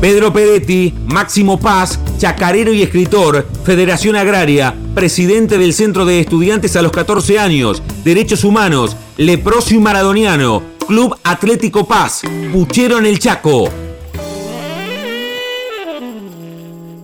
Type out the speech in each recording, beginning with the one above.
Pedro Peretti, Máximo Paz, chacarero y escritor, Federación Agraria, presidente del Centro de Estudiantes a los 14 años, Derechos Humanos, Leproso y Maradoniano, Club Atlético Paz, Puchero en el Chaco.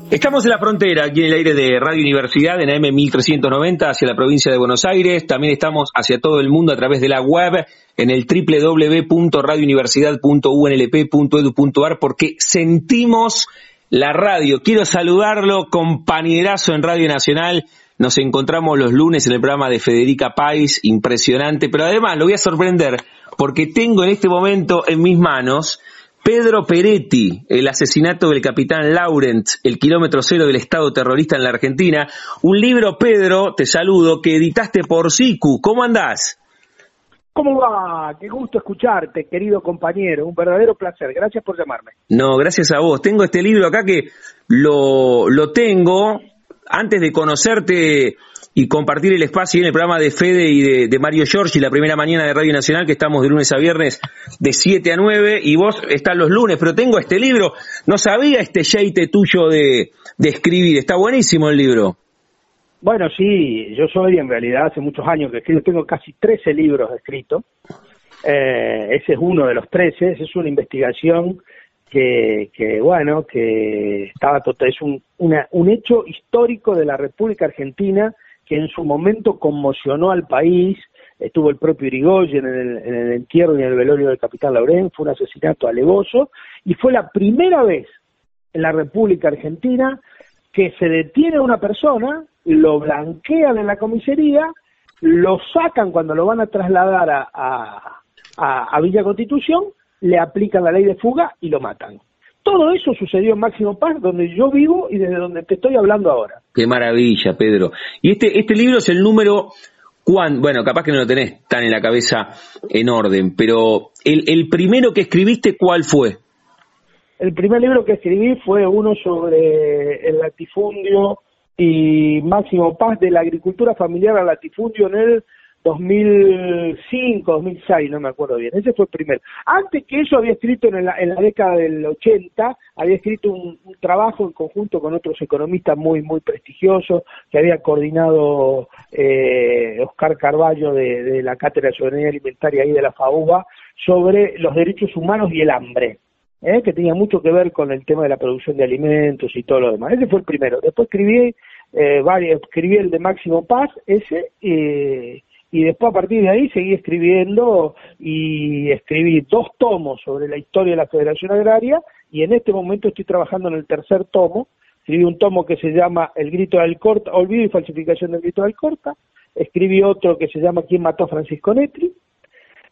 Estamos en la frontera, aquí en el aire de Radio Universidad, en AM 1390, hacia la provincia de Buenos Aires. También estamos hacia todo el mundo a través de la web, en el www.radiouniversidad.unlp.edu.ar, porque sentimos la radio. Quiero saludarlo, compañerazo en Radio Nacional. Nos encontramos los lunes en el programa de Federica Pais, impresionante, pero además lo voy a sorprender porque tengo en este momento en mis manos Pedro Peretti, el asesinato del capitán Laurent, el kilómetro cero del Estado terrorista en la Argentina. Un libro, Pedro, te saludo, que editaste por SICU. ¿Cómo andás? ¿Cómo va? Qué gusto escucharte, querido compañero. Un verdadero placer. Gracias por llamarme. No, gracias a vos. Tengo este libro acá que lo, lo tengo. Antes de conocerte y compartir el espacio en el programa de Fede y de, Mario Giorgi, la primera mañana de Radio Nacional, que estamos de lunes a viernes de 7 a 9, y vos estás los lunes, pero tengo este libro, no sabía este jeite tuyo de, de escribir, está buenísimo el libro. Bueno, sí, yo soy en realidad hace muchos años que escribo, tengo casi 13 libros escritos, eh, ese es uno de los 13, es una investigación que, que bueno, que estaba total, es un, un hecho histórico de la República Argentina que en su momento conmocionó al país, estuvo el propio Irigoyen en el, en el entierro y en el velorio del capitán Laurén, fue un asesinato alevoso, y fue la primera vez en la República Argentina que se detiene a una persona, lo blanquean en la comisaría, lo sacan cuando lo van a trasladar a, a, a Villa Constitución, le aplican la ley de fuga y lo matan. Todo eso sucedió en Máximo Paz, donde yo vivo y desde donde te estoy hablando ahora. Qué maravilla, Pedro. Y este, este libro es el número, cuán, bueno, capaz que no lo tenés tan en la cabeza en orden, pero el, el primero que escribiste, ¿cuál fue? El primer libro que escribí fue uno sobre el latifundio y Máximo Paz de la agricultura familiar al latifundio en el 2005, 2006, no me acuerdo bien. Ese fue el primero. Antes que eso había escrito en la, en la década del 80, había escrito un, trabajo en conjunto con otros economistas muy, muy prestigiosos, que había coordinado eh, Oscar Carballo de, la Cátedra de Soberanía Alimentaria y de la FAUBA, sobre los derechos humanos y el hambre. ¿eh? que tenía mucho que ver con el tema de la producción de alimentos y todo lo demás. Ese fue el primero. Después escribí eh, varios, escribí el de Máximo Paz, ese, eh, y después a partir de ahí seguí escribiendo y escribí dos tomos sobre la historia de la Federación Agraria y en este momento estoy trabajando en el tercer tomo. Escribí un tomo que se llama El grito del Corta, olvido y falsificación del grito del Corta. Escribí otro que se llama ¿Quién mató a Francisco Netri?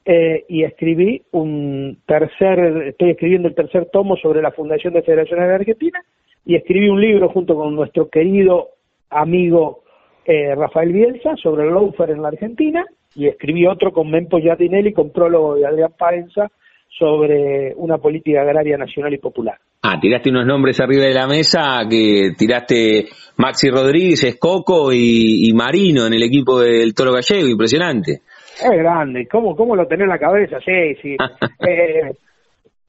Eh, y escribí un tercer, estoy escribiendo el tercer tomo sobre la Fundación de Federación Agraria Argentina y escribí un libro junto con nuestro querido amigo eh, Rafael Bielsa sobre el lawfare en la Argentina y escribí otro con Mempo Giardinelli con prólogo de Adrián Paenza sobre una política agraria nacional y popular. Ah, tiraste unos nombres arriba de la mesa que tiraste Maxi Rodríguez, Escoco y, y Marino en el equipo del Toro Gallego, impresionante. Es grande, ¿cómo, cómo lo tenés en la cabeza? Sí, sí. eh,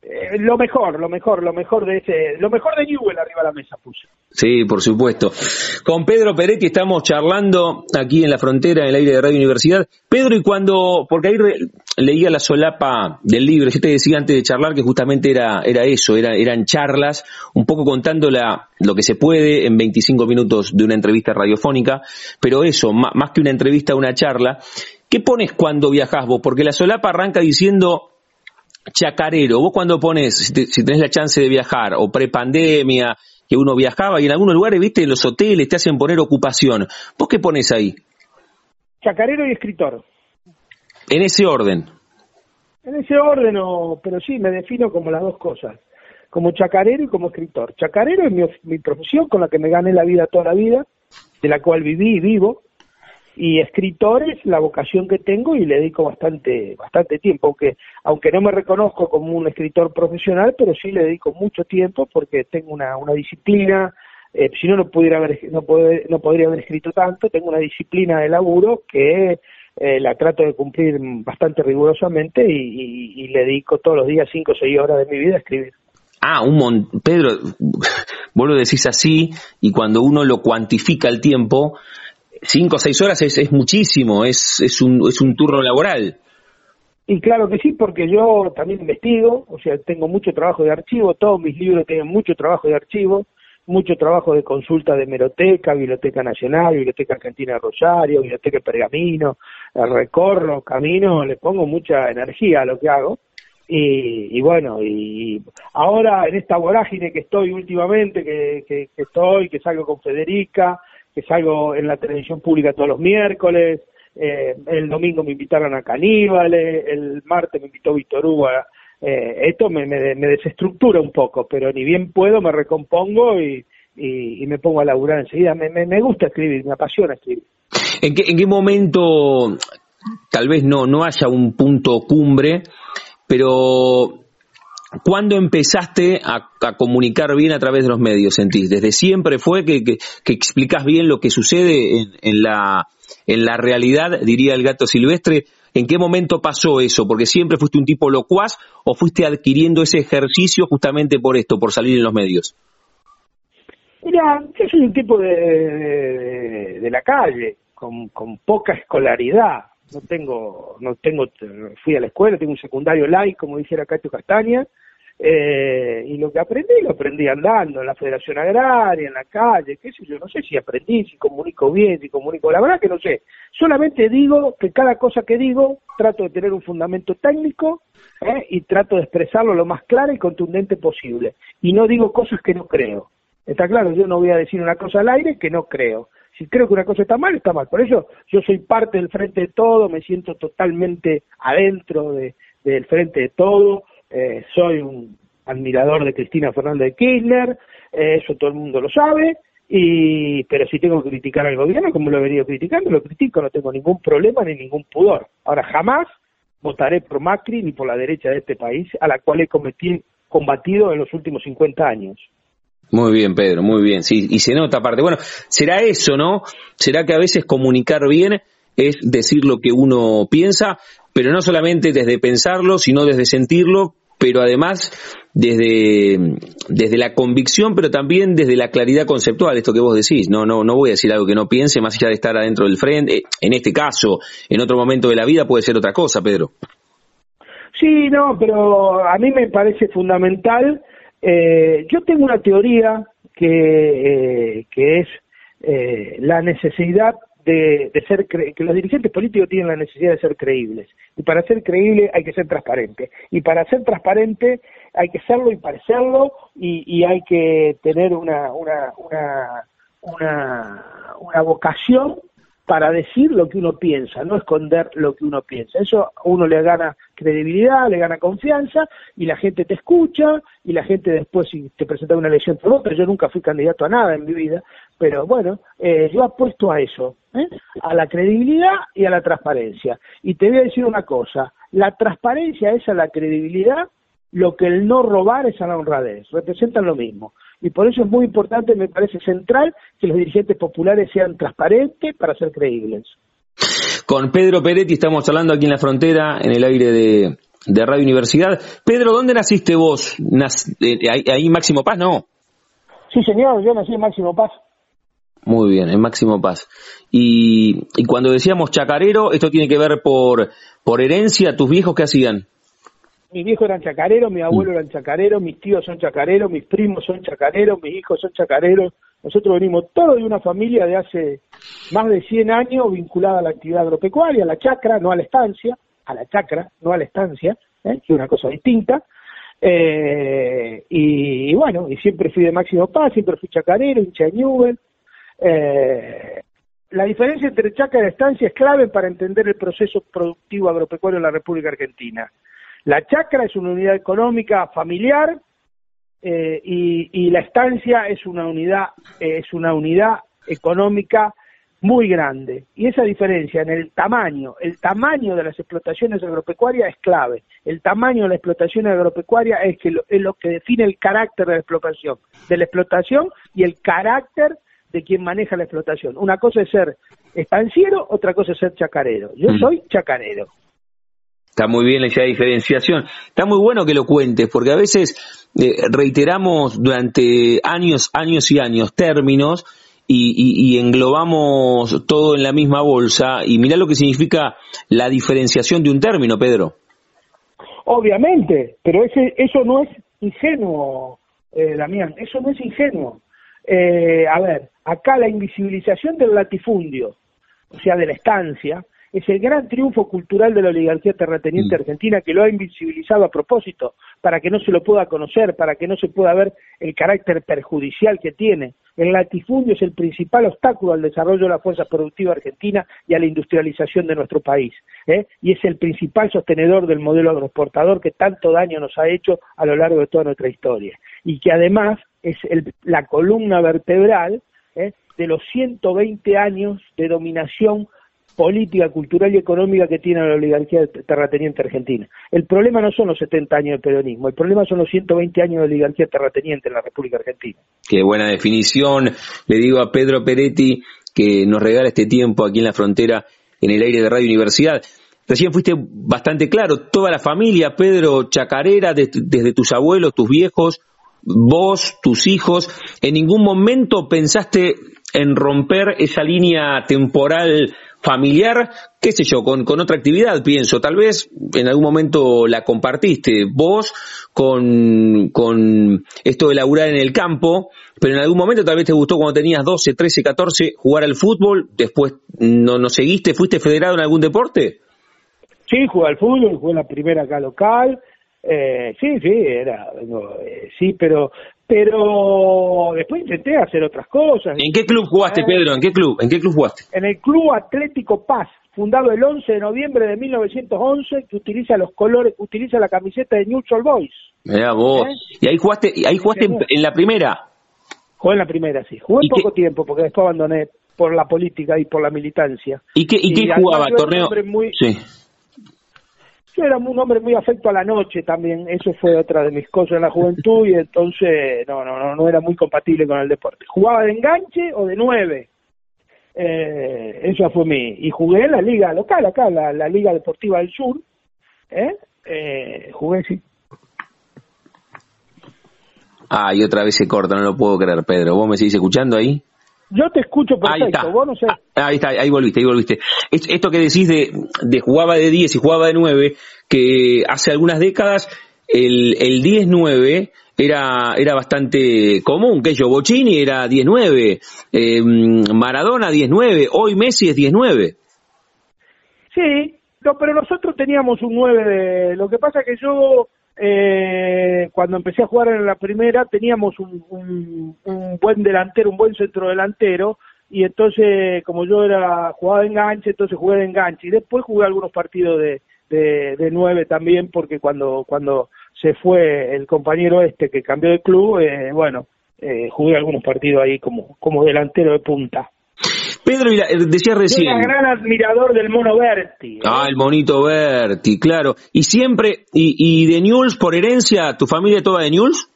eh, lo mejor, lo mejor, lo mejor de ese, lo mejor de Newell arriba de la mesa puse. Sí, por supuesto. Con Pedro Peretti estamos charlando aquí en la frontera, en el aire de Radio Universidad. Pedro, y cuando, porque ahí leía la solapa del libro, yo te decía antes de charlar que justamente era, era eso, era, eran charlas, un poco contando la, lo que se puede en 25 minutos de una entrevista radiofónica, pero eso, más, que una entrevista, una charla. ¿Qué pones cuando viajas vos? Porque la solapa arranca diciendo chacarero, vos cuando pones, si, tenés la chance de viajar, o prepandemia, que uno viajaba y en algunos lugares, viste, en los hoteles te hacen poner ocupación. ¿Vos qué pones ahí? Chacarero y escritor. En ese orden. En ese orden, pero sí, me defino como las dos cosas, como chacarero y como escritor. Chacarero es mi, mi profesión con la que me gané la vida toda la vida, de la cual viví y vivo, y escritor es la vocación que tengo y le dedico bastante bastante tiempo aunque aunque no me reconozco como un escritor profesional pero sí le dedico mucho tiempo porque tengo una, una disciplina eh, si no no pudiera haber no, poder, no podría haber escrito tanto tengo una disciplina de laburo que eh, la trato de cumplir bastante rigurosamente y, le dedico todos los días cinco o seis horas de mi vida a escribir Ah, un montón. Pedro, vos lo decís así y cuando uno lo cuantifica el tiempo, cinco o seis horas es, es muchísimo, es, es, un, es un turno laboral. Y claro que sí, porque yo también investigo, o sea, tengo mucho trabajo de archivo, todos mis libros tienen mucho trabajo de archivo, mucho trabajo de consulta de Meroteca, Biblioteca Nacional, Biblioteca Argentina de Rosario, Biblioteca Pergamino, recorro, camino, le pongo mucha energía a lo que hago. Y, y, bueno, y ahora en esta vorágine que estoy últimamente, que, que estoy, que salgo con Federica, que salgo en la televisión pública todos los miércoles, eh, el domingo me invitaron a Caníbales, el martes me invitó Víctor Hugo. Eh, esto me, desestructura un poco, pero ni bien puedo me recompongo y, y, me pongo a laburar enseguida. Me, me, gusta escribir, me apasiona escribir. ¿En qué, ¿En qué momento, tal vez no, no haya un punto cumbre, pero ¿Cuándo empezaste a, comunicar bien a través de los medios, sentís? ¿Desde siempre fue que, que, bien lo que sucede en, la, en la realidad, diría el gato silvestre? ¿En qué momento pasó eso? ¿Porque siempre fuiste un tipo locuaz o fuiste adquiriendo ese ejercicio justamente por esto, por salir en los medios? Mira, yo soy un tipo de, la calle, con poca escolaridad. No tengo, no tengo, fui a la escuela, tengo un secundario light, como dijera Cacho Castaña, eh, y lo que aprendí, lo aprendí andando en la Federación Agraria, en la calle, qué sé yo, no sé si aprendí, si comunico bien, si comunico, la verdad que no sé. Solamente digo que cada cosa que digo trato de tener un fundamento técnico ¿eh? y trato de expresarlo lo más claro y contundente posible. Y no digo cosas que no creo. Está claro, yo no voy a decir una cosa al aire que no creo. Si creo que una cosa está mal, está mal. Por eso yo soy parte del frente de todo, me siento totalmente adentro de, del frente de todo eh, soy un admirador de Cristina Fernández de Kirchner, eh, eso todo el mundo lo sabe, y pero si tengo que criticar al gobierno, como lo he venido criticando, lo critico, no tengo ningún problema ni ningún pudor. Ahora, jamás votaré por Macri ni por la derecha de este país, a la cual he combatido en los últimos 50 años. Muy bien, Pedro, muy bien. Sí, y se nota aparte. Bueno, será eso, ¿no? Será que a veces comunicar bien es decir lo que uno piensa, pero no solamente desde pensarlo, sino desde sentirlo, pero además desde, desde la convicción, pero también desde la claridad conceptual, esto que vos decís. No, no, no voy a decir algo que no piense, más allá de estar adentro del frente. En este caso, en otro momento de la vida puede ser otra cosa, Pedro. Sí, no, pero a mí me parece fundamental. Eh, yo tengo una teoría que, eh, que es eh, la necesidad de, ser que los dirigentes políticos tienen la necesidad de ser creíbles y para ser creíble hay que ser transparente y para ser transparente hay que serlo y parecerlo y, y hay que tener una una una una, una vocación para decir lo que uno piensa, no esconder lo que uno piensa. Eso a uno le gana credibilidad, le gana confianza y la gente te escucha y la gente después si te presenta una elección te vota. Yo nunca fui candidato a nada en mi vida, pero bueno, eh, yo apuesto a eso, ¿eh? a la credibilidad y a la transparencia. Y te voy a decir una cosa, la transparencia es a la credibilidad lo que el no robar es a la honradez, representan lo mismo y por eso es muy importante, me parece central, que los dirigentes populares sean transparentes para ser creíbles. Con Pedro Peretti estamos hablando aquí en la frontera, en el aire de, Radio Universidad. Pedro, ¿dónde naciste vos? Eh, ahí, Máximo Paz, ¿no? Sí, señor, yo nací en Máximo Paz. Muy bien, en Máximo Paz. Y, y cuando decíamos chacarero, ¿esto tiene que ver por, por herencia? ¿Tus viejos qué hacían? Mi viejo eran chacareros, mi abuelo eran chacareros, mis tíos son chacareros, mis primos son chacareros, mis hijos son chacareros. Nosotros venimos todos de una familia de hace más de 100 años vinculada a la actividad agropecuaria, a la chacra, no a la estancia, a la chacra, no a la estancia, ¿eh? que es una cosa distinta. Eh, y, bueno, y siempre fui de Máximo Paz, siempre fui chacarero, hincha de eh, la diferencia entre chacra y estancia es clave para entender el proceso productivo agropecuario en la República Argentina. La chacra es una unidad económica familiar eh, y, la estancia es una unidad es una unidad económica muy grande. Y esa diferencia en el tamaño, el tamaño de las explotaciones agropecuarias es clave. El tamaño de la explotación agropecuaria es, que es lo que define el carácter de la explotación, de la explotación y el carácter de quien maneja la explotación. Una cosa es ser estanciero, otra cosa es ser chacarero. Yo mm. soy chacarero. Está muy bien esa diferenciación. Está muy bueno que lo cuentes, porque a veces eh, reiteramos durante años, años y años términos y, englobamos todo en la misma bolsa. Y mira lo que significa la diferenciación de un término, Pedro. Obviamente, pero ese, eso no es ingenuo, eh, Damián, eso no es ingenuo. Eh, a ver, acá la invisibilización del latifundio, o sea, de la estancia, es el gran triunfo cultural de la oligarquía terrateniente mm. argentina que lo ha invisibilizado a propósito, para que no se lo pueda conocer, para que no se pueda ver el carácter perjudicial que tiene. El latifundio es el principal obstáculo al desarrollo de la fuerza productiva argentina y a la industrialización de nuestro país. ¿eh? Y es el principal sostenedor del modelo agroexportador que tanto daño nos ha hecho a lo largo de toda nuestra historia. Y que además es la columna vertebral ¿eh? de los 120 años de dominación política, cultural y económica que tiene la oligarquía terrateniente argentina. El problema no son los 70 años de peronismo, el problema son los 120 años de oligarquía terrateniente en la República Argentina. Qué buena definición. Le digo a Pedro Peretti que nos regala este tiempo aquí en la frontera, en el aire de Radio Universidad. Recién fuiste bastante claro, toda la familia, Pedro Chacarera, desde tus abuelos, tus viejos, vos, tus hijos, en ningún momento pensaste en romper esa línea temporal familiar, qué sé yo, con, con otra actividad, pienso. Tal vez en algún momento la compartiste vos con, con esto de laburar en el campo, pero en algún momento tal vez te gustó cuando tenías 12, 13, 14 jugar al fútbol, después no, no seguiste, fuiste federado en algún deporte. Sí, jugué al fútbol, jugué la primera acá local, eh, sí, sí, era, eh, sí, pero pero después intenté hacer otras cosas. ¿En qué club jugaste, eh, Pedro? ¿En qué club? ¿En qué club jugaste? En el Club Atlético Paz, fundado el 11 de noviembre de 1911, que utiliza los colores, utiliza la camiseta de News Old Boys. Mira vos. ¿Eh? ¿Y ahí jugaste, y ahí jugaste en, la primera? Jugué en la primera, sí. Jugué poco tiempo porque después abandoné por la política y por la militancia. ¿Y qué, y, qué jugaba? ¿Torneo? Sí. Yo era un hombre muy afecto a la noche también, eso fue otra de mis cosas en la juventud y entonces no, no, no, no era muy compatible con el deporte. Jugaba de enganche o de nueve, eh, esa fue mi, y jugué en la liga local acá, la, Liga Deportiva del Sur, ¿eh? eh jugué sí. Ah, y otra vez se corta, no lo puedo creer, Pedro. ¿Vos me seguís escuchando ahí? Yo te escucho perfecto, vos no sé. Ah, ahí está, ahí volviste, ahí volviste. Esto que decís de, de jugaba de 10 y jugaba de 9, que hace algunas décadas el, el 10-9 era, era bastante común, que yo, Bocini era 10-9, eh, Maradona 10-9, hoy Messi es 10-9. Sí, no, pero nosotros teníamos un 9 de... Lo que pasa que yo eh, cuando empecé a jugar en la primera teníamos un, buen delantero, un buen centro delantero, y entonces como yo era jugaba de enganche, entonces jugué de enganche, y después jugué algunos partidos de, de, nueve también, porque cuando, cuando se fue el compañero este que cambió de club, eh, bueno, eh, jugué algunos partidos ahí como, como delantero de punta. Pedro, eh, decía recién. Un gran admirador del mono Berti. ¿eh? Ah, el monito Berti, claro. ¿Y siempre, y, y de Newell's por herencia, tu familia toda de Newell's?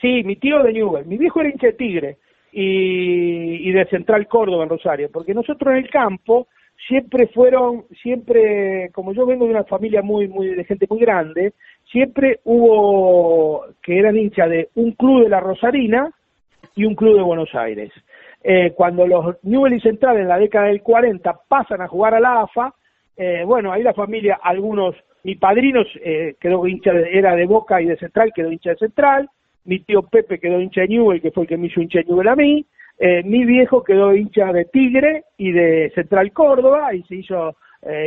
Sí, mi tío de Newell's. Mi viejo era hincha de Tigre y, y de Central Córdoba en Rosario, porque nosotros en el campo siempre fueron, siempre, como yo vengo de una familia muy, muy, de gente muy grande, siempre hubo que eran hincha de un club de la Rosarina y un club de Buenos Aires. Eh, cuando los Newell Central en la década del 40 pasan a jugar a la AFA, eh, bueno, ahí la familia, algunos, mi padrino eh, quedó hincha, era de Boca y de Central, quedó hincha de Central, mi tío Pepe quedó hincha de Newell, que fue el que me hizo hincha de Newell a mí, mi viejo quedó hincha de Tigre y de Central Córdoba y se hizo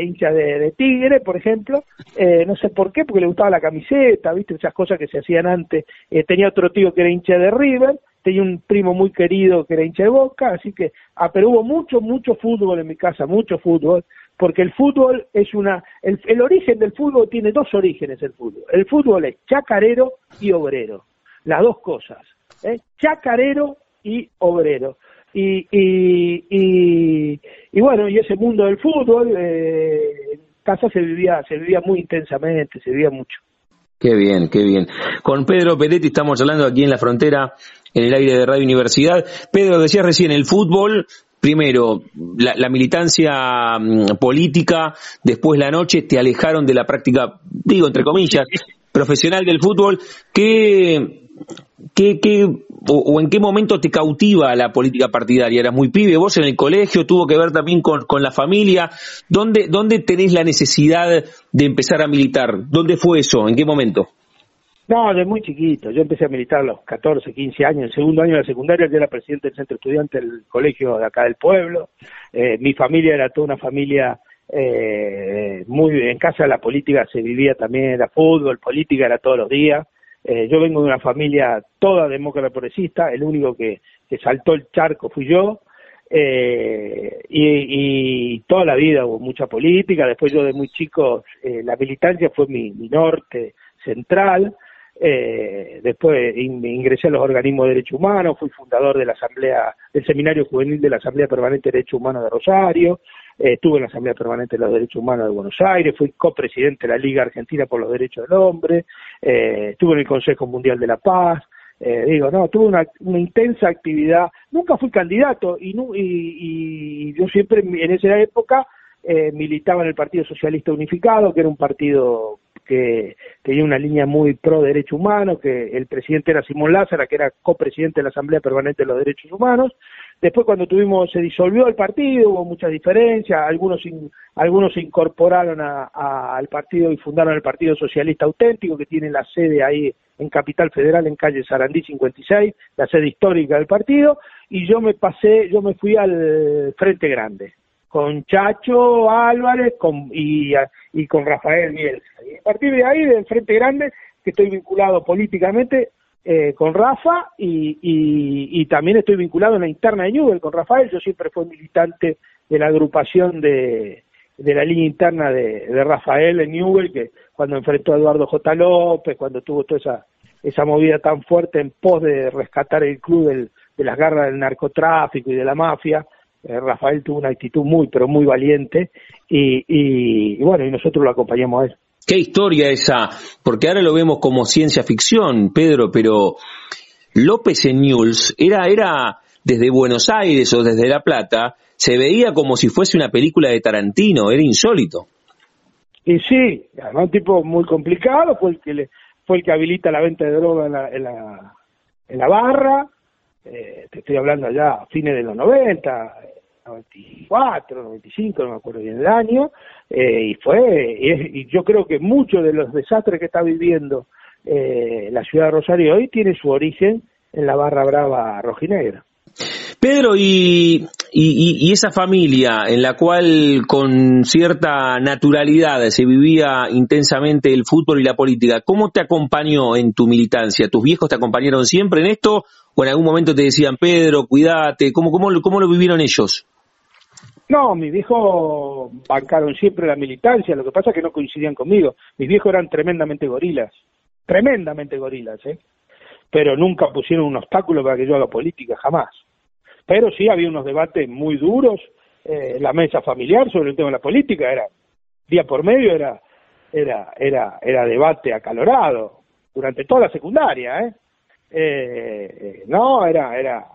hincha de, Tigre, por ejemplo, no sé por qué, porque le gustaba la camiseta, viste, esas cosas que se hacían antes. tenía otro tío que era hincha de River, tenía un primo muy querido que era hincha de boca, así que, ah, pero hubo mucho, mucho fútbol en mi casa, mucho fútbol, porque el fútbol es una, el, el origen del fútbol tiene dos orígenes el fútbol, el fútbol es chacarero y obrero, las dos cosas, ¿eh? chacarero y obrero. y, y, y, bueno, y ese mundo del fútbol, eh, en casa se vivía, se vivía muy intensamente, se vivía mucho. Qué bien, qué bien. Con Pedro Peretti estamos hablando aquí en la frontera, en el aire de Radio Universidad. Pedro, decías recién, el fútbol, primero, la, militancia mm, política, después la noche, te alejaron de la práctica, digo, entre comillas, profesional del fútbol. ¿Qué, qué, qué o, en qué momento te cautiva la política partidaria? Eras muy pibe, vos en el colegio, tuvo que ver también con, con la familia. ¿Dónde, ¿Dónde tenés la necesidad de empezar a militar? ¿Dónde fue eso? ¿En qué momento? No, de muy chiquito. Yo empecé a militar a los 14, 15 años. El segundo año de la secundaria yo era presidente del centro estudiante del colegio de acá del pueblo. Eh, mi familia era toda una familia eh, muy... En casa la política se vivía también, era fútbol, política era todos los días. Eh, yo vengo de una familia toda demócrata progresista, el único que, saltó el charco fui yo, eh, y, y, toda la vida hubo mucha política, después yo de muy chico, eh, la militancia fue mi norte central, eh, después ingresé a los organismos de derechos humanos, fui fundador de la Asamblea, del Seminario Juvenil de la Asamblea Permanente de Derechos Humanos de Rosario, eh, estuve en la Asamblea Permanente de los Derechos Humanos de Buenos Aires, fui copresidente de la Liga Argentina por los Derechos del Hombre, eh, estuve en el Consejo Mundial de la Paz, eh, digo, no, tuve una, una, intensa actividad, nunca fui candidato y, y, y yo siempre en esa época eh, militaba en el Partido Socialista Unificado, que era un partido que tenía una línea muy pro derecho humano, que el presidente era Simón Lázara, que era copresidente de la Asamblea Permanente de los Derechos Humanos. Después cuando tuvimos, se disolvió el partido, hubo muchas diferencias, algunos algunos se incorporaron al partido y fundaron el Partido Socialista Auténtico, que tiene la sede ahí en Capital Federal, en calle Sarandí 56, la sede histórica del partido, y yo me pasé, yo me fui al Frente Grande, con Chacho Álvarez con, y, y con Rafael Bielsa. Y a partir de ahí, del Frente Grande, que estoy vinculado políticamente eh, con Rafa y, y, también estoy vinculado en la interna de Newell con Rafael. Yo siempre fui militante de la agrupación de, de la línea interna de, de Rafael en Newell, que cuando enfrentó a Eduardo J. López, cuando tuvo toda esa, esa movida tan fuerte en pos de rescatar el club del, de las garras del narcotráfico y de la mafia, Rafael tuvo una actitud muy, pero muy valiente y, y, bueno, y nosotros lo acompañamos a él. Qué historia esa, porque ahora lo vemos como ciencia ficción, Pedro, pero López en News era, era desde Buenos Aires o desde La Plata, se veía como si fuese una película de Tarantino, era insólito. Y sí, además un tipo muy complicado, fue el que le, fue el que habilita la venta de droga en la, en la, en la barra, eh, te estoy hablando allá a fines de los 90, 94, 95, no me acuerdo bien el año, eh, y fue, y, yo creo que muchos de los desastres que está viviendo eh, la ciudad de Rosario hoy tiene su origen en la barra brava rojinegra. Pedro, y, y, esa familia en la cual con cierta naturalidad se vivía intensamente el fútbol y la política, ¿cómo te acompañó en tu militancia? ¿Tus viejos te acompañaron siempre en esto o en algún momento te decían, Pedro, cuídate? ¿Cómo, cómo, cómo lo vivieron ellos? No, mis viejos bancaron siempre la militancia, lo que pasa es que no coincidían conmigo. Mis viejos eran tremendamente gorilas, tremendamente gorilas, ¿eh? Pero nunca pusieron un obstáculo para que yo haga política, jamás. Pero sí había unos debates muy duros eh, en la mesa familiar sobre el tema de la política, era día por medio era era era era debate acalorado durante toda la secundaria, ¿eh? Eh no, era era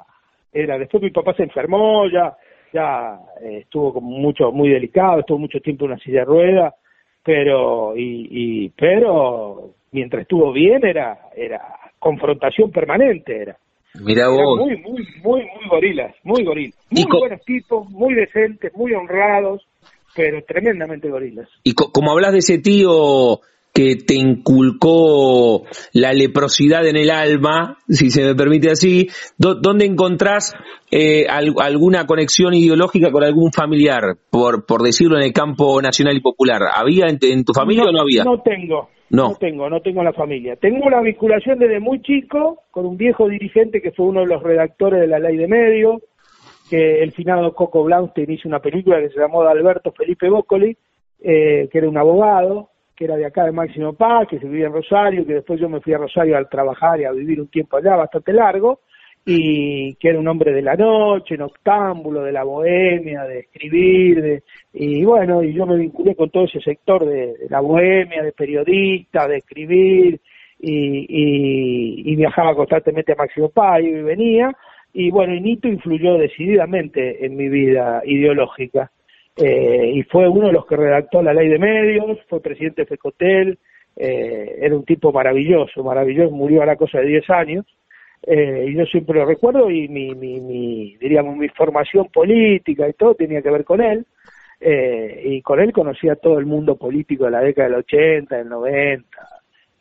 era después mi papá se enfermó, ya ya eh, estuvo como mucho muy delicado, estuvo mucho tiempo en una silla de ruedas, pero y, y pero mientras estuvo bien era era confrontación permanente era. Mira vos. Muy, muy, muy, muy gorilas, muy gorilas. Muy buenos tipos, muy decentes, muy honrados, pero tremendamente gorilas. Y como hablas de ese tío que te inculcó la leprosidad en el alma, si se me permite así, ¿dónde encontrás eh, alguna conexión ideológica con algún familiar, por, por decirlo en el campo nacional y popular? ¿Había en, tu familia o no había? No tengo, no. no. tengo, no tengo la familia. Tengo una vinculación desde muy chico con un viejo dirigente que fue uno de los redactores de la ley de medios, que el finado Coco Blaustein hizo una película que se llamó de Alberto Felipe Boccoli, eh, que era un abogado, que era de acá de Máximo Paz, que se vivía en Rosario, que después yo me fui a Rosario al trabajar y a vivir un tiempo allá bastante largo, y que era un hombre de la noche, noctámbulo, de la bohemia, de escribir, de, y bueno, y yo me vinculé con todo ese sector de, la bohemia, de periodista, de escribir, y, y, viajaba constantemente a Máximo Paz y venía, y bueno, y Nito influyó decididamente en mi vida ideológica. Eh, y fue uno de los que redactó la ley de medios, fue presidente de FECOTEL, eh, era un tipo maravilloso, maravilloso, murió a la cosa de 10 años, eh, y yo siempre lo recuerdo y mi, mi, mi, diríamos, mi formación política y todo tenía que ver con él, eh, y con él conocía todo el mundo político de la década del 80, del 90,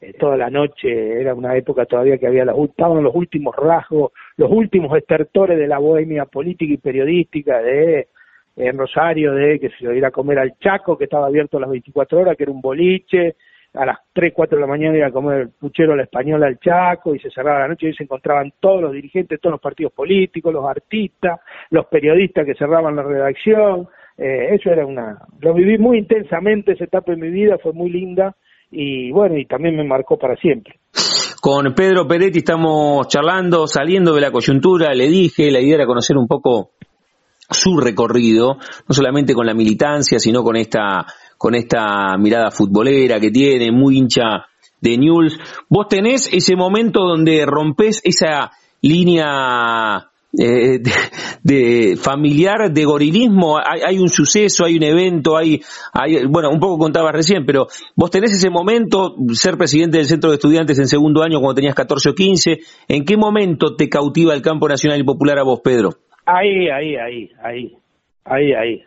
eh, toda la noche, era una época todavía que había los, estaban los últimos rasgos, los últimos estertores de la bohemia política y periodística de en Rosario, de que se iba a comer al Chaco, que estaba abierto a las 24 horas, que era un boliche, a las 3, 4 de la mañana iba a comer el puchero a la española al Chaco y se cerraba la noche y se encontraban todos los dirigentes, todos los partidos políticos, los artistas, los periodistas que cerraban la redacción. Eh, eso era una... Lo viví muy intensamente, esa etapa de mi vida fue muy linda y bueno, y también me marcó para siempre. Con Pedro Peretti estamos charlando, saliendo de la coyuntura, le dije, la idea era conocer un poco su recorrido, no solamente con la militancia, sino con esta, con esta mirada futbolera que tiene, muy hincha de News. Vos tenés ese momento donde rompes esa línea eh, de, familiar de gorilismo, hay, un suceso, hay un evento, hay, hay, bueno, un poco contabas recién, pero vos tenés ese momento, ser presidente del centro de estudiantes en segundo año cuando tenías 14 o 15, ¿en qué momento te cautiva el campo nacional y popular a vos, Pedro? Ahí, ahí, ahí, ahí, ahí, ahí.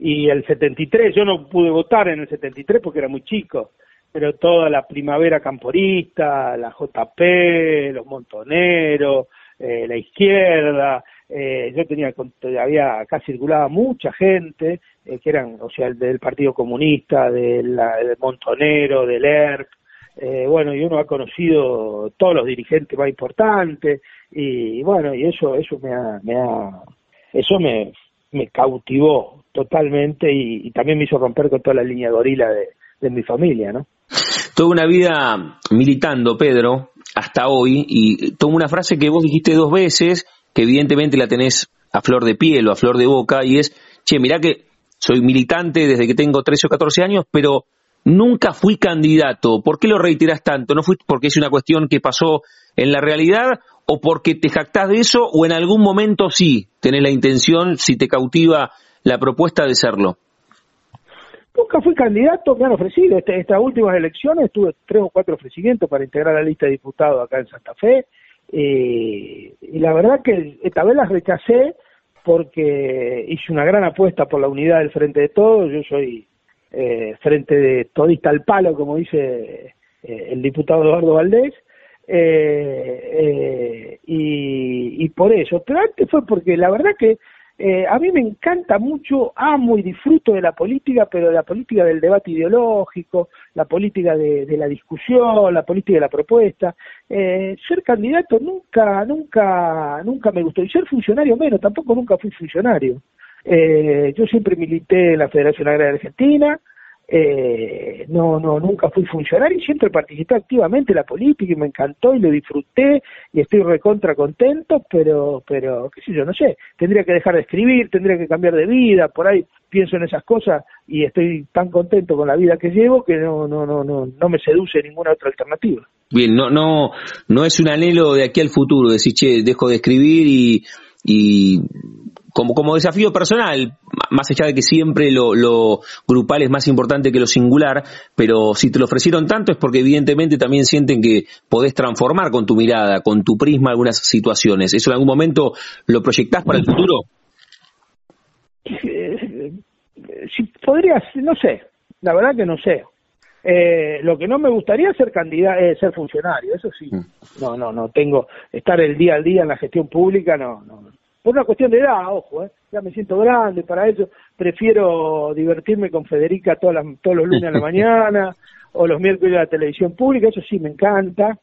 Y el 73, yo no pude votar en el 73 porque era muy chico, pero toda la primavera camporista, la JP, los montoneros, eh, la izquierda, eh, yo tenía, había, acá circulaba mucha gente, eh, que eran, o sea, del Partido Comunista, del, del Montonero, del ERP, eh, bueno, y uno ha conocido todos los dirigentes más importantes, y, bueno, y eso, eso me ha, me ha, eso me, me cautivó totalmente y, también me hizo romper con toda la línea gorila de, de mi familia, ¿no? Toda una vida militando, Pedro, hasta hoy, y tomo una frase que vos dijiste dos veces, que evidentemente la tenés a flor de piel o a flor de boca, y es, che, mirá que soy militante desde que tengo 13 o 14 años, pero nunca fui candidato. ¿Por qué lo reiteras tanto? ¿No fue porque es una cuestión que pasó en la realidad o porque te jactás de eso o en algún momento sí tenés la intención, si te cautiva la propuesta de serlo? Nunca fui candidato, me han ofrecido. Este, estas últimas elecciones tuve tres o cuatro ofrecimientos para integrar la lista de diputados acá en Santa Fe. Eh, y la verdad que esta vez las rechacé porque hice una gran apuesta por la unidad del Frente de Todos. Yo soy eh, frente de todista al palo, como dice eh, el diputado Eduardo Valdés. y, y por eso, pero antes fue porque la verdad que eh, a mí me encanta mucho, amo y disfruto de la política, pero de la política del debate ideológico, la política de, la discusión, la política de la propuesta. Eh, ser candidato nunca, nunca, nunca me gustó. Y ser funcionario menos, tampoco nunca fui funcionario. Eh, yo siempre milité en la Federación Agraria Argentina, eh, no, no, nunca fui funcionario y siempre participé activamente en la política y me encantó y lo disfruté y estoy recontra contento, pero, pero, qué sé yo, no sé, tendría que dejar de escribir, tendría que cambiar de vida, por ahí pienso en esas cosas y estoy tan contento con la vida que llevo que no, no, no, no, no me seduce ninguna otra alternativa. Bien, no, no, no es un anhelo de aquí al futuro, decir, che, dejo de escribir y, y como, como desafío personal, más allá de que siempre lo, lo, grupal es más importante que lo singular, pero si te lo ofrecieron tanto es porque evidentemente también sienten que podés transformar con tu mirada, con tu prisma algunas situaciones. ¿Eso en algún momento lo proyectás para el futuro? Eh, si podrías, no sé, la verdad que no sé. Eh, lo que no me gustaría es ser candidato, eh, ser funcionario, eso sí. Mm. No, no, no tengo estar el día al día en la gestión pública, no, no, por una cuestión de edad, ojo, ¿eh? ya me siento grande para eso, prefiero divertirme con Federica todos los lunes a la mañana o los miércoles a la televisión pública, eso sí me encanta,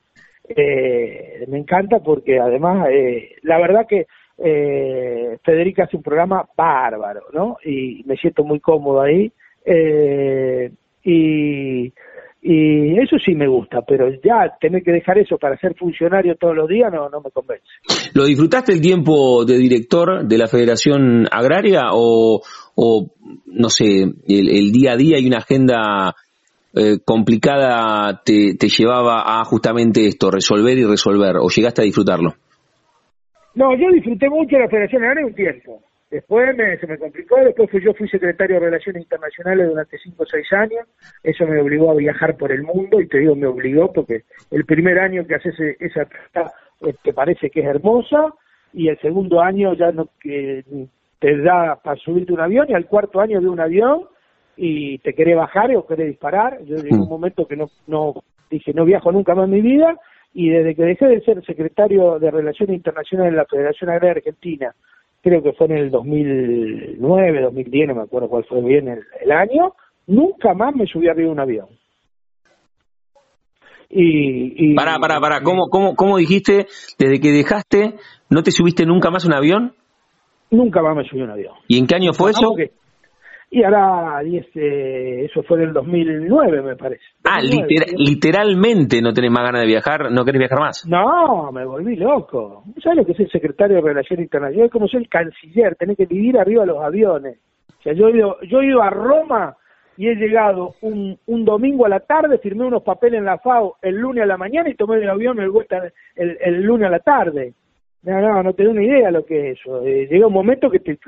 eh, me encanta porque además, eh, la verdad que eh, Federica hace un programa bárbaro, ¿no? Y me siento muy cómodo ahí. Eh, y, y eso sí me gusta, pero ya tener que dejar eso para ser funcionario todos los días no, no me convence. ¿Lo disfrutaste el tiempo de director de la Federación Agraria o, o no sé, el, día a día y una agenda eh, complicada te, te llevaba a justamente esto, resolver y resolver, o llegaste a disfrutarlo? No, yo disfruté mucho la Federación Agraria un tiempo. Después se me complicó, después fui, yo fui secretario de Relaciones Internacionales durante cinco o seis años, eso me obligó a viajar por el mundo, y te digo me obligó porque el primer año que haces esa actividad te este, parece que es hermosa, y el segundo año ya no que te da para subirte un avión, y al cuarto año de un avión, y te querés bajar o querés disparar, yo en un mm. momento que no, no dije no viajo nunca más en mi vida, y desde que dejé de ser secretario de Relaciones Internacionales de la Federación Agraria Argentina, creo que fue en el 2009, 2010, no me acuerdo cuál fue bien el, año, nunca más me subí arriba de un avión. Y, y pará, pará, pará, ¿Cómo, cómo, ¿cómo dijiste, desde que dejaste, no te subiste nunca más un avión? Nunca más me subí un avión. ¿Y en qué año fue eso? Y ahora, este, eso fue en el 2009, me parece. Ah, literalmente no tenés más ganas de viajar, no querés viajar más. No, me volví loco. ¿Sabes lo que es el secretario de Relaciones Internacionales? Es como ser el canciller, tenés que vivir arriba de los aviones. O sea, yo he ido, yo he ido a Roma y he llegado un, un domingo a la tarde, firmé unos papeles en la FAO el lunes a la mañana y tomé el avión el, el, el lunes a la tarde. No, no, no te doy una idea lo que es eso. Eh, llega un momento que te,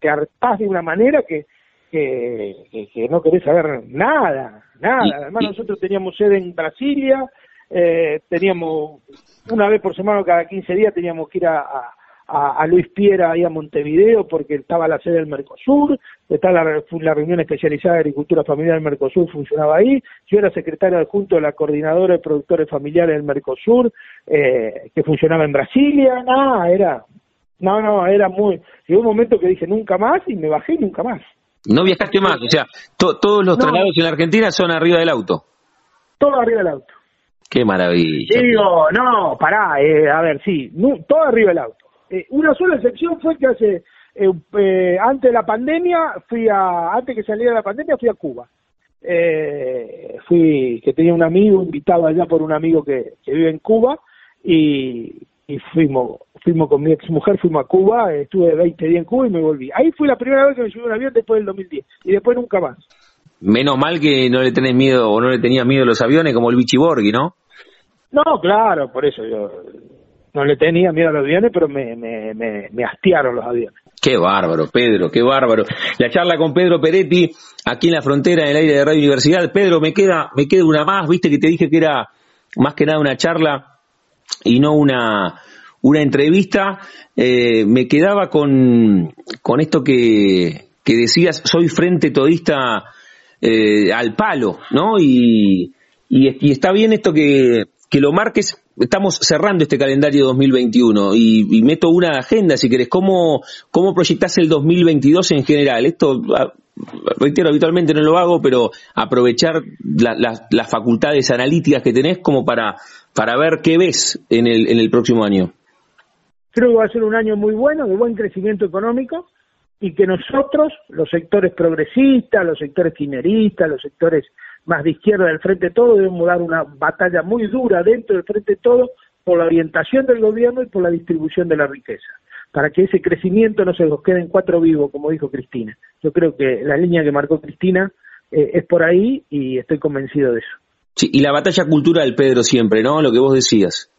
te hartás de una manera que que, no querés saber nada, nada. Además nosotros teníamos sede en Brasilia, eh, teníamos una vez por semana, cada 15 días teníamos que ir a, a, Luis Piera ahí a Montevideo porque estaba la sede del Mercosur, estaba la, la reunión especializada de agricultura familiar del Mercosur, funcionaba ahí, yo era secretario adjunto de la coordinadora de productores familiares del Mercosur, eh, que funcionaba en Brasilia, nada, era, no, no, era muy, llegó un momento que dije nunca más y me bajé nunca más. No viajaste más, o sea, todos los traslados en la Argentina son arriba del auto. Todo arriba del auto. Qué maravilla. Digo, no, pará, eh, a ver, sí, todo arriba del auto. Eh, una sola excepción fue que hace, eh, eh, antes de la pandemia, fui a, antes que saliera la pandemia, fui a Cuba. Eh, fui, que tenía un amigo, invitado allá por un amigo que, que vive en Cuba, y, y fuimos fuimos con mi ex mujer, fuimos a Cuba, estuve 20 días en Cuba y me volví. Ahí fue la primera vez que me subí a un avión después del 2010 y después nunca más. Menos mal que no le tenés miedo o no le tenías miedo a los aviones como el Bichiborghi, ¿no? No, claro, por eso yo no le tenía miedo a los aviones, pero me, me, me, me hastiaron los aviones. Qué bárbaro, Pedro, qué bárbaro. La charla con Pedro Peretti, aquí en la frontera, en el aire de Radio Universidad. Pedro, me queda, me queda una más, viste que te dije que era más que nada una charla y no una, una entrevista, eh, me quedaba con, con esto que, decías, soy frente todista eh, al palo, ¿no? Y, y, está bien esto que, lo marques, estamos cerrando este calendario 2021 y, y meto una agenda, si querés, ¿cómo, cómo el 2022 en general? Esto, ah, reitero, habitualmente no lo hago, pero aprovechar las facultades analíticas que tenés como para, para ver qué ves en el, en el próximo año. Creo que va a ser un año muy bueno, de buen crecimiento económico, y que nosotros, los sectores progresistas, los sectores quineristas, los sectores más de izquierda del Frente Todo, debemos dar una batalla muy dura dentro del Frente Todo por la orientación del gobierno y por la distribución de la riqueza, para que ese crecimiento no se nos quede en cuatro vivos, como dijo Cristina. Yo creo que la línea que marcó Cristina eh, es por ahí y estoy convencido de eso. Sí, y la batalla cultural, Pedro, siempre, ¿no? Lo que vos decías.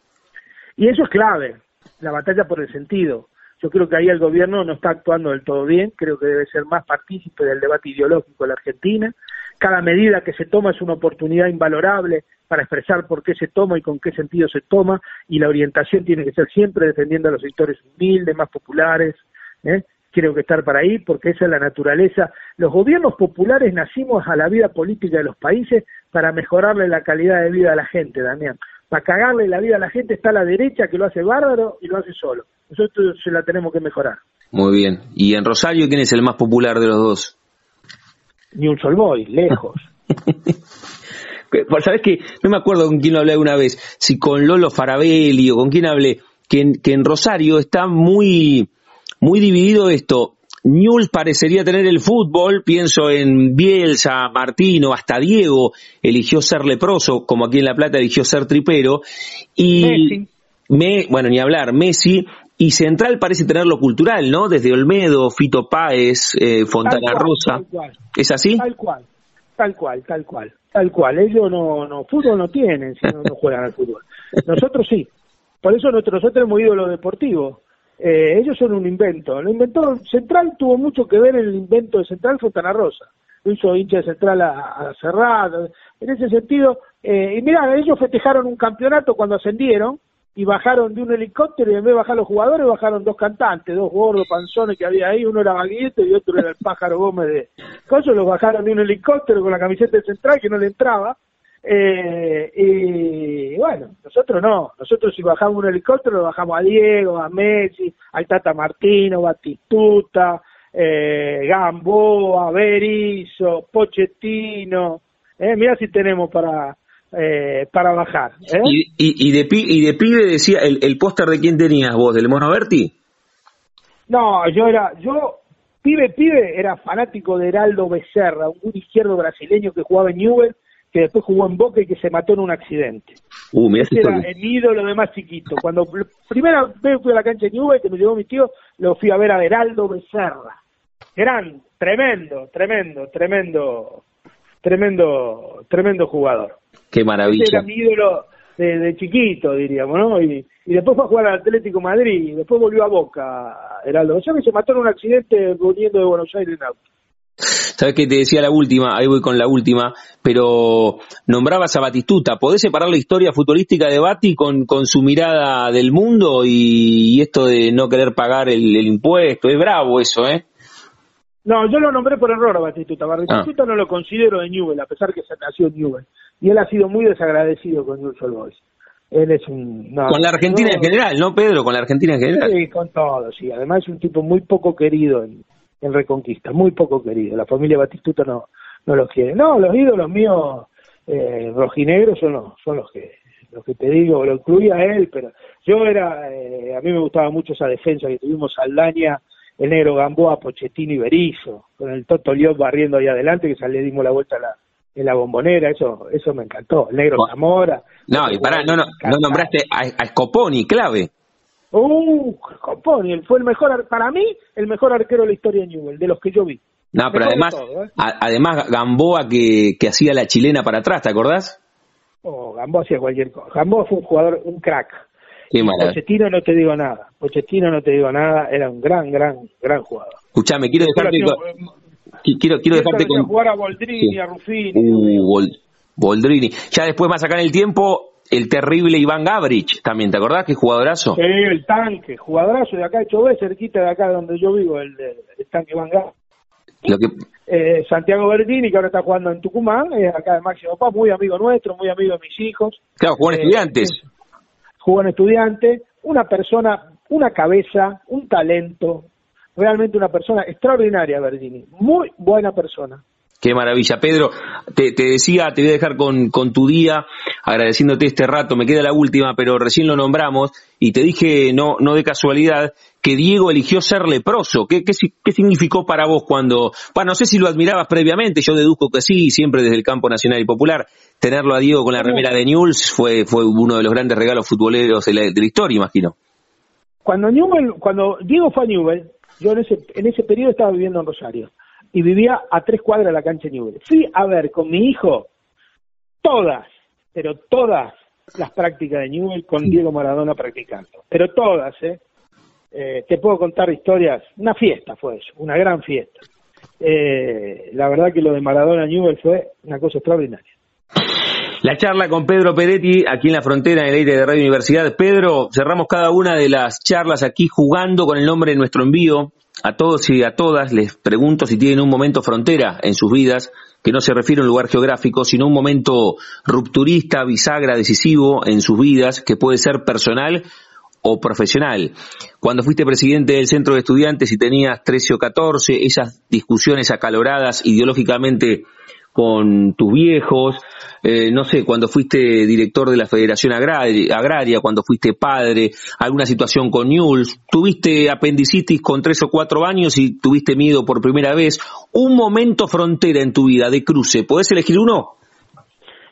Y eso es clave, la batalla por el sentido. Yo creo que ahí el gobierno no está actuando del todo bien, creo que debe ser más partícipe del debate ideológico de la Argentina. Cada medida que se toma es una oportunidad invalorable para expresar por qué se toma y con qué sentido se toma, y la orientación tiene que ser siempre defendiendo a los sectores humildes, más populares. ¿eh? Creo que estar para ahí, porque esa es la naturaleza. Los gobiernos populares nacimos a la vida política de los países para mejorarle la calidad de vida a la gente, Damián para cagarle la vida a la gente está la derecha que lo hace bárbaro y lo hace solo. Nosotros se la tenemos que mejorar. Muy bien. ¿Y en Rosario quién es el más popular de los dos? Ni un Solboy, lejos. ¿Sabes que No me acuerdo con quién lo hablé una vez, si con Lolo Farabelli o con quién hablé, que en, que en Rosario está muy, muy dividido esto. Newell's parecería tener el fútbol, pienso en Bielsa, Martino, hasta Diego eligió ser leproso, como aquí en La Plata eligió ser tripero, y Me, bueno, ni hablar, Messi, y Central parece tener lo cultural, ¿no? Desde Olmedo, Fito Páez, eh, Fontana Rosa. ¿Es así? Tal cual, tal cual, tal cual, tal cual. Ellos no, no fútbol no tienen si no, no juegan al fútbol. Nosotros sí. Por eso nosotros, nosotros hemos ido a lo deportivo eh, ellos son un invento. Lo inventó Central tuvo mucho que ver en el invento de Central Fontana Rosa. Lo hizo hincha de Central a, a En ese sentido, eh, y mira, ellos festejaron un campeonato cuando ascendieron y bajaron de un helicóptero y en vez de bajar los jugadores bajaron dos cantantes, dos gordos panzones que había ahí, uno era Baguete y otro era el pájaro Gómez de Coso, los bajaron de un helicóptero con la camiseta de central que no le entraba eh, y bueno, nosotros no, nosotros si bajamos un helicóptero lo bajamos a Diego, a Messi, al Tata Martino, Batistuta, eh, Gamboa, Berizzo, Pochettino, eh, mira si tenemos para eh, para bajar. ¿eh? ¿Y, y, de, y de pibe decía, el, el póster de quién tenías vos, del Mono Berti? No, yo era, yo, pibe, pibe, era fanático de Heraldo Becerra, un izquierdo brasileño que jugaba en Newell que después jugó en Boca y que se mató en un accidente. Uh, Ese era el ídolo de más chiquito. Cuando primera vez fui a la cancha de Newell, que me llevó mi tío, lo fui a ver a Heraldo Becerra. Gran, tremendo, tremendo, tremendo, tremendo, tremendo jugador. Qué maravilla. Ese era mi ídolo de, chiquito, diríamos, ¿no? Y, después fue a jugar al Atlético Madrid, y después volvió a Boca, Heraldo Becerra, y se mató en un accidente volviendo de Buenos Aires en auto. Sabes que te decía la última, ahí voy con la última, pero nombrabas a Batistuta. ¿Podés separar la historia futbolística de Bati con, con su mirada del mundo y, esto de no querer pagar el, impuesto? Es bravo eso, ¿eh? No, yo lo nombré por error a Batistuta. Batistuta ah. no lo considero de Newell, a pesar que se nació en Newell. Y él ha sido muy desagradecido con Newell's Boys. Él es un... con la Argentina en general, ¿no, Pedro? Con la Argentina en general. Sí, con todo, sí. Además es un tipo muy poco querido en, en Reconquista, muy poco querido. La familia Batistuta no, no los quiere. No, los ídolos míos eh, rojinegros son los, son los que los que te digo, lo incluía él, pero yo era, eh, a mí me gustaba mucho esa defensa que tuvimos Aldaña, el negro Gamboa, Pochettino y Berizzo, con el Toto Liot barriendo ahí adelante, que le dimos la vuelta a la, en la bombonera, eso eso me encantó, el negro Zamora. No, y pará, no, no, no nombraste a, a Scoponi, clave. Uh, fue el mejor, para mí, el mejor arquero de la historia de Newell, de los que yo vi. No, pero además, ¿eh? además Gamboa que, que hacía la chilena para atrás, ¿te acordás? Oh, Gamboa hacía cualquier cosa. Gamboa fue un jugador, un crack. Qué Pochettino no te digo nada. Pochettino no te digo nada. Era un gran, gran, gran jugador. Escuchame, quiero dejarte con... Quiero, quiero dejarte con... jugar a Boldrini, a Ruffini. Uh, Boldrini. Ya después más acá en el tiempo, el terrible Iván Gabrich, también, ¿te acordás? Qué jugadorazo. Sí, el tanque, jugadorazo de acá de Chové, cerquita de acá donde yo vivo, el, tanque Iván Gabrich. Eh, Santiago Bertini, que ahora está jugando en Tucumán, es acá de Máximo Paz, muy amigo nuestro, muy amigo de mis hijos. Claro, jugó en eh, estudiantes. Jugó en estudiante, una persona, una cabeza, un talento, realmente una persona extraordinaria, Bertini, muy buena persona. Qué maravilla. Pedro, te, decía, te voy a dejar con, con, tu día, agradeciéndote este rato, me queda la última, pero recién lo nombramos y te dije, no, no de casualidad, que Diego eligió ser leproso. ¿Qué, qué, qué significó para vos cuando, bueno, no sé si lo admirabas previamente, yo deduzco que sí, siempre desde el campo nacional y popular, tenerlo a Diego con la remera de Newell's fue, fue uno de los grandes regalos futboleros de la, de la historia, imagino. Cuando Newell, cuando Diego fue a Newell, yo en ese, en ese periodo estaba viviendo en Rosario y vivía a tres cuadras de la cancha de Newell. Fui a ver con mi hijo todas, pero todas las prácticas de Newell con Diego Maradona practicando. Pero todas, ¿eh? ¿eh? te puedo contar historias. Una fiesta fue eso, una gran fiesta. Eh, la verdad que lo de Maradona Newell fue una cosa extraordinaria. La charla con Pedro Peretti aquí en la frontera en el aire de Radio Universidad. Pedro, cerramos cada una de las charlas aquí jugando con el nombre de nuestro envío a todos y a todas les pregunto si tienen un momento frontera en sus vidas, que no se refiere a un lugar geográfico, sino un momento rupturista, bisagra, decisivo en sus vidas, que puede ser personal o profesional. Cuando fuiste presidente del centro de estudiantes y tenías 13 o 14, esas discusiones acaloradas ideológicamente con tus viejos, eh, no sé, cuando fuiste director de la Federación Agraria, cuando fuiste padre, alguna situación con Newell's, tuviste apendicitis con tres o cuatro años y tuviste miedo por primera vez, un momento frontera en tu vida de cruce, ¿podés elegir uno?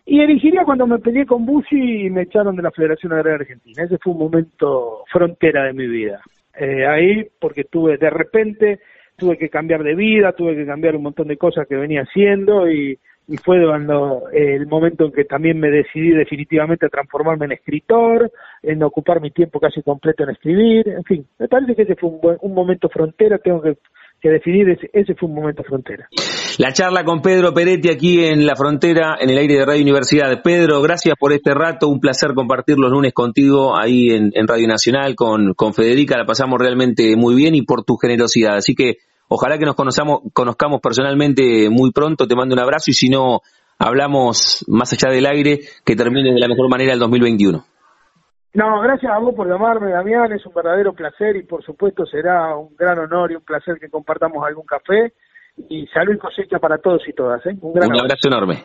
Y elegiría cuando me peleé con Bussi y me echaron de la Federación Agraria Argentina. Ese fue un momento frontera de mi vida. Eh, ahí, porque tuve, de repente, tuve que cambiar de vida, tuve que cambiar un montón de cosas que venía haciendo y, y fue cuando eh, el momento en que también me decidí definitivamente a transformarme en escritor, en ocupar mi tiempo casi completo en escribir, en fin, me parece que ese fue un, un momento frontera, tengo que que definir ese, ese fue un momento frontera. La charla con Pedro Peretti aquí en la frontera, en el aire de Radio Universidad. Pedro, gracias por este rato, un placer compartir los lunes contigo ahí en, Radio Nacional con, con Federica, la pasamos realmente muy bien y por tu generosidad. Así que ojalá que nos conozcamos, conozcamos personalmente muy pronto, te mando un abrazo y si no, hablamos más allá del aire, que termine de la mejor manera el 2021. No, gracias a vos por llamarme, Damián, es un verdadero placer y por supuesto será un gran honor y un placer que compartamos algún café y salud y cosecha para todos y todas. ¿eh? Un, gran un abrazo enorme.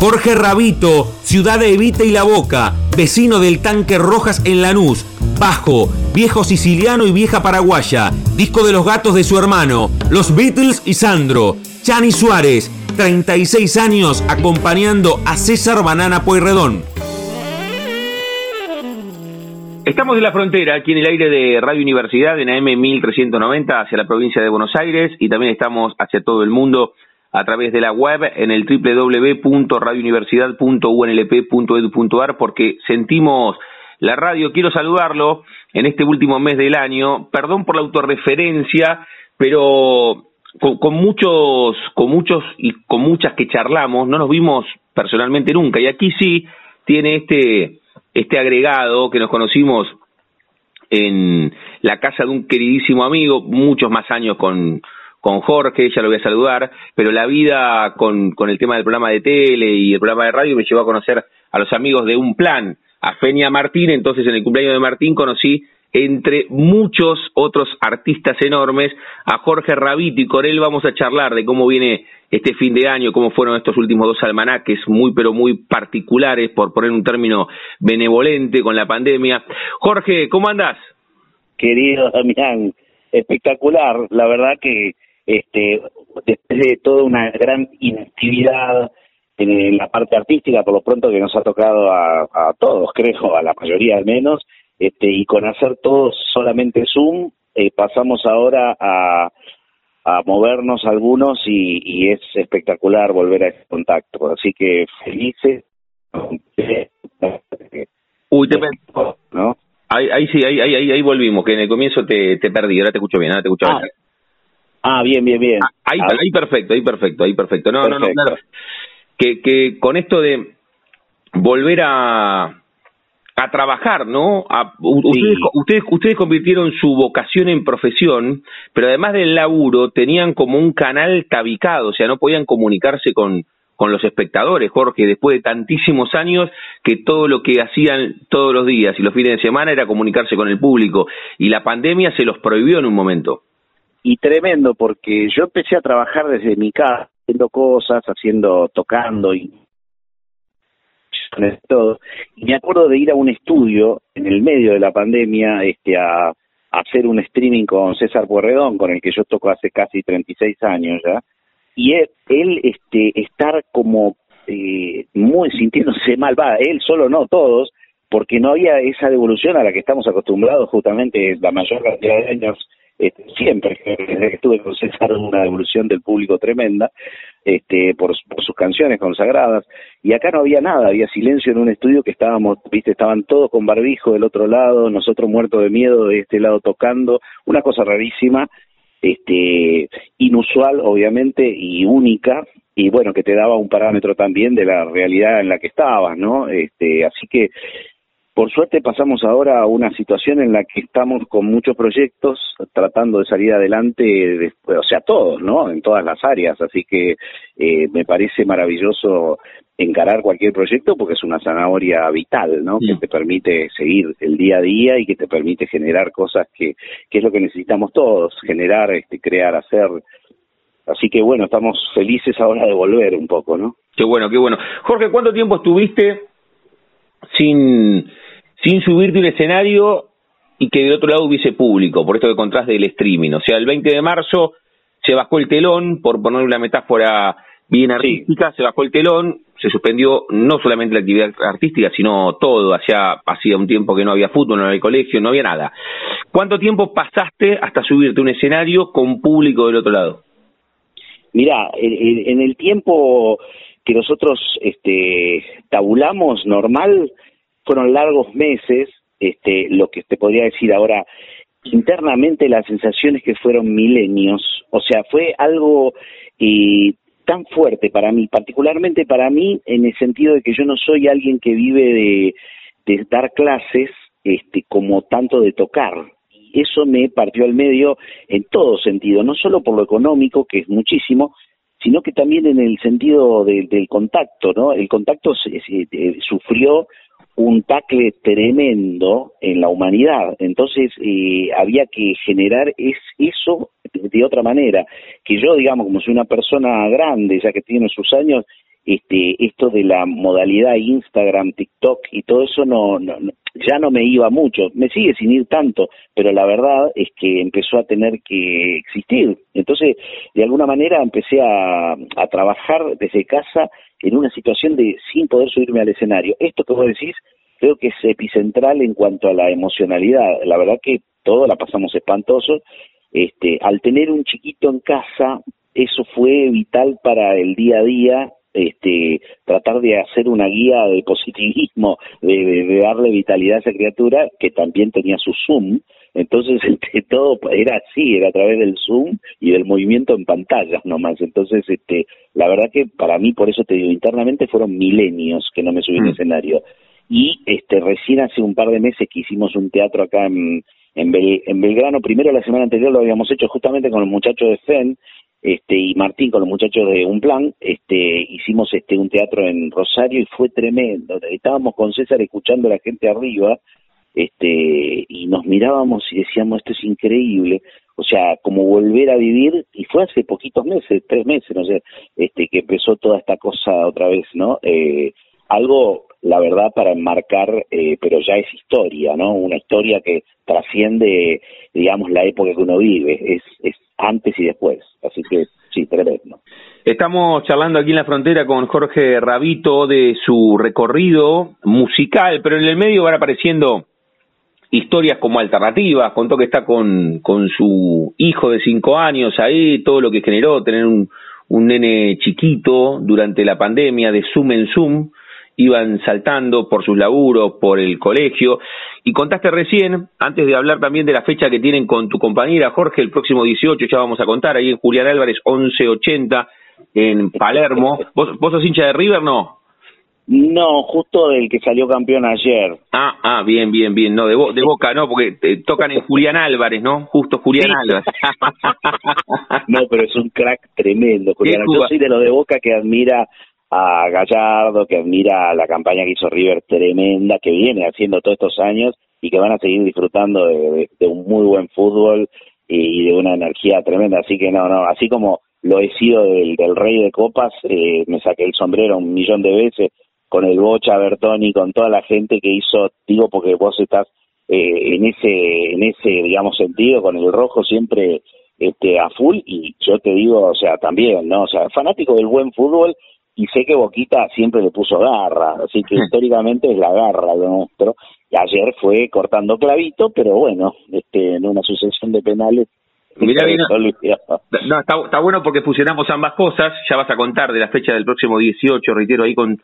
Jorge Rabito, ciudad de Evita y La Boca, vecino del tanque Rojas en Lanús, bajo, viejo siciliano y vieja paraguaya, disco de los gatos de su hermano, los Beatles y Sandro, Chani Suárez, 36 años acompañando a César Banana Pueyrredón. Estamos en la frontera, aquí en el aire de Radio Universidad, en AM 1390, hacia la provincia de Buenos Aires, y también estamos hacia todo el mundo a través de la web en el www.radiouniversidad.unlp.edu.ar, porque sentimos la radio. Quiero saludarlo en este último mes del año. Perdón por la autorreferencia, pero con, muchos, con muchos y con muchas que charlamos, no nos vimos personalmente nunca. Y aquí sí tiene este este agregado que nos conocimos en la casa de un queridísimo amigo, muchos más años con, con Jorge, ya lo voy a saludar, pero la vida con, con el tema del programa de tele y el programa de radio me llevó a conocer a los amigos de Un Plan, a Fenia Martín, entonces en el cumpleaños de Martín conocí entre muchos otros artistas enormes a Jorge Rabito y con él vamos a charlar de cómo viene este fin de año, cómo fueron estos últimos dos almanaques muy pero muy particulares, por poner un término benevolente con la pandemia. Jorge, ¿cómo andás? Querido Damián, espectacular, la verdad que este después de toda una gran inactividad en la parte artística, por lo pronto que nos ha tocado a, a todos, creo, a la mayoría al menos, este, y con hacer todo solamente Zoom, eh, pasamos ahora a, a movernos algunos y, es espectacular volver a ese contacto. Así que felices. Uy, te ¿no? Ahí, ahí sí, ahí, ahí, ahí volvimos, que en el comienzo te, te perdí, ahora te escucho bien, ahora te escucho ah. bien. Ah, bien, bien, bien. Ah, ahí, ahí perfecto, ahí perfecto, ahí perfecto. No, no, no, claro. Que, que con esto de volver a, a trabajar, ¿no? ustedes, ustedes, ustedes convirtieron su vocación en profesión, pero además del laburo tenían como un canal tabicado, o sea, no podían comunicarse con, con los espectadores, Jorge, después de tantísimos años que todo lo que hacían todos los días y los fines de semana era comunicarse con el público y la pandemia se los prohibió en un momento. Y tremendo, porque yo empecé a trabajar desde mi casa, haciendo cosas, haciendo, tocando y todo. Y me acuerdo de ir a un estudio en el medio de la pandemia este, a, hacer un streaming con César Puerredón, con el que yo toco hace casi 36 años ya. Y él, él este, estar como eh, muy sintiéndose mal, va, él solo no, todos, porque no había esa devolución a la que estamos acostumbrados justamente la mayor cantidad de años este, siempre, desde que estuve con César, una evolución del público tremenda, este, por, sus canciones consagradas, y acá no había nada, había silencio en un estudio que estábamos, viste, estaban todos con barbijo del otro lado, nosotros muertos de miedo de este lado tocando, una cosa rarísima, este, inusual, obviamente, y única, y bueno, que te daba un parámetro también de la realidad en la que estabas, ¿no? Este, así que por suerte pasamos ahora a una situación en la que estamos con muchos proyectos tratando de salir adelante, o sea, todos, ¿no? En todas las áreas, así que eh, me parece maravilloso encarar cualquier proyecto porque es una zanahoria vital, ¿no? Que te permite seguir el día a día y que te permite generar cosas que, que es lo que necesitamos todos, generar, este, crear, hacer. Así que bueno, estamos felices ahora de volver un poco, ¿no? Qué bueno, qué bueno. Jorge, ¿cuánto tiempo estuviste sin sin subirte un escenario y que de otro lado hubiese público, por esto que contás del streaming. O sea, el 20 de marzo se bajó el telón, por poner una metáfora bien artística, se bajó el telón, se suspendió no solamente la actividad artística, sino todo. Hacía, hacía un tiempo que no había fútbol, no había colegio, no había nada. ¿Cuánto tiempo pasaste hasta subirte un escenario con público del otro lado? Mira, en el tiempo que nosotros este, tabulamos normal, fueron largos meses, este, lo que te podría decir ahora, internamente la sensación es que fueron milenios, o sea, fue algo eh, tan fuerte para mí, particularmente para mí, en el sentido de que yo no soy alguien que vive de, dar clases este, como tanto de tocar. Eso me partió al medio en todo sentido, no solo por lo económico, que es muchísimo, sino que también en el sentido del contacto, ¿no? El contacto se, sufrió un tacle tremendo en la humanidad. Entonces eh, había que generar es, eso de, otra manera. Que yo, digamos, como soy una persona grande, ya que tiene sus años, este, esto de la modalidad Instagram, TikTok y todo eso no, ya no me iba mucho. Me sigue sin ir tanto, pero la verdad es que empezó a tener que existir. Entonces, de alguna manera empecé a, trabajar desde casa en una situación de sin poder subirme al escenario. Esto que vos decís creo que es epicentral en cuanto a la emocionalidad. La verdad que todo la pasamos espantoso. Este, al tener un chiquito en casa, eso fue vital para el día a día este, tratar de hacer una guía de positivismo, de, darle vitalidad a esa criatura que también tenía su Zoom. Entonces, este, todo era así, era a través del Zoom y del movimiento en pantallas nomás. Entonces, este, la verdad que para mí, por eso te digo, internamente fueron milenios que no me subí en mm. escenario. Y este, recién hace un par de meses que hicimos un teatro acá en, en, en Belgrano, primero la semana anterior lo habíamos hecho justamente con los muchachos de FEN, este, y Martín con los muchachos de Un Plan, este, hicimos este, un teatro en Rosario y fue tremendo. Estábamos con César escuchando a la gente arriba, este, y nos mirábamos y decíamos, esto es increíble. O sea, como volver a vivir, y fue hace poquitos meses, tres meses, no sé, este, que empezó toda esta cosa otra vez, ¿no? Eh, algo, la verdad, para enmarcar, eh, pero ya es historia, ¿no? Una historia que trasciende, digamos, la época que uno vive, es, es antes y después. Así que sí, tremendo. Estamos charlando aquí en la frontera con Jorge Rabito de su recorrido musical, pero en el medio van apareciendo historias como alternativas, contó que está con, con su hijo de cinco años ahí, todo lo que generó tener un, un nene chiquito durante la pandemia de Zoom en Zoom, iban saltando por sus laburos, por el colegio. Y contaste recién, antes de hablar también de la fecha que tienen con tu compañera Jorge, el próximo 18, ya vamos a contar, ahí en Julián Álvarez, 1180, en Palermo. ¿Vos, vos sos hincha de River, no? No, justo del que salió campeón ayer. Ah, ah, bien, bien, bien. No, de, de Boca, no, porque te tocan en Julián Álvarez, ¿no? Justo Julián Álvarez. no, pero es un crack tremendo, Julián. Yo soy de lo de Boca que admira a Gallardo, que admira la campaña que hizo River tremenda, que viene haciendo todos estos años y que van a seguir disfrutando de, un muy buen fútbol y, de una energía tremenda. Así que no, no, así como lo he sido del, rey de copas, eh, me saqué el sombrero un millón de veces con el Bocha, Bertoni, con toda la gente que hizo, digo porque vos estás eh, en ese, en ese, digamos, sentido, con el rojo siempre este, a full y yo te digo, o sea, también, ¿no? O sea, fanático del buen fútbol y sé que Boquita siempre le puso garra, así que históricamente es la garra de nuestro. Y ayer fue cortando clavito, pero bueno, este, en una sucesión de penales. Bien, no, está, está, bueno porque fusionamos ambas cosas. Ya vas a contar de la fecha del próximo 18, reitero, ahí con,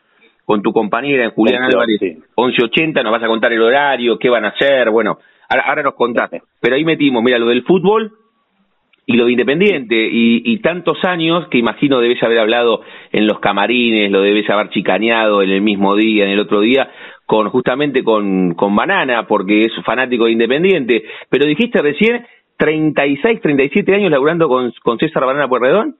con tu compañera Julián Álvarez, 11.80, nos vas a contar el horario, qué van a hacer, bueno, ahora, ahora nos contás. Pero ahí metimos, mira, lo del fútbol, y lo de Independiente, y, tantos años que imagino debes haber hablado en los camarines, lo debes haber chicaneado en el mismo día, en el otro día, con justamente con, con Banana, porque es fanático de Independiente, pero dijiste recién 36, 37 años laburando con, con César Banana Puerredón.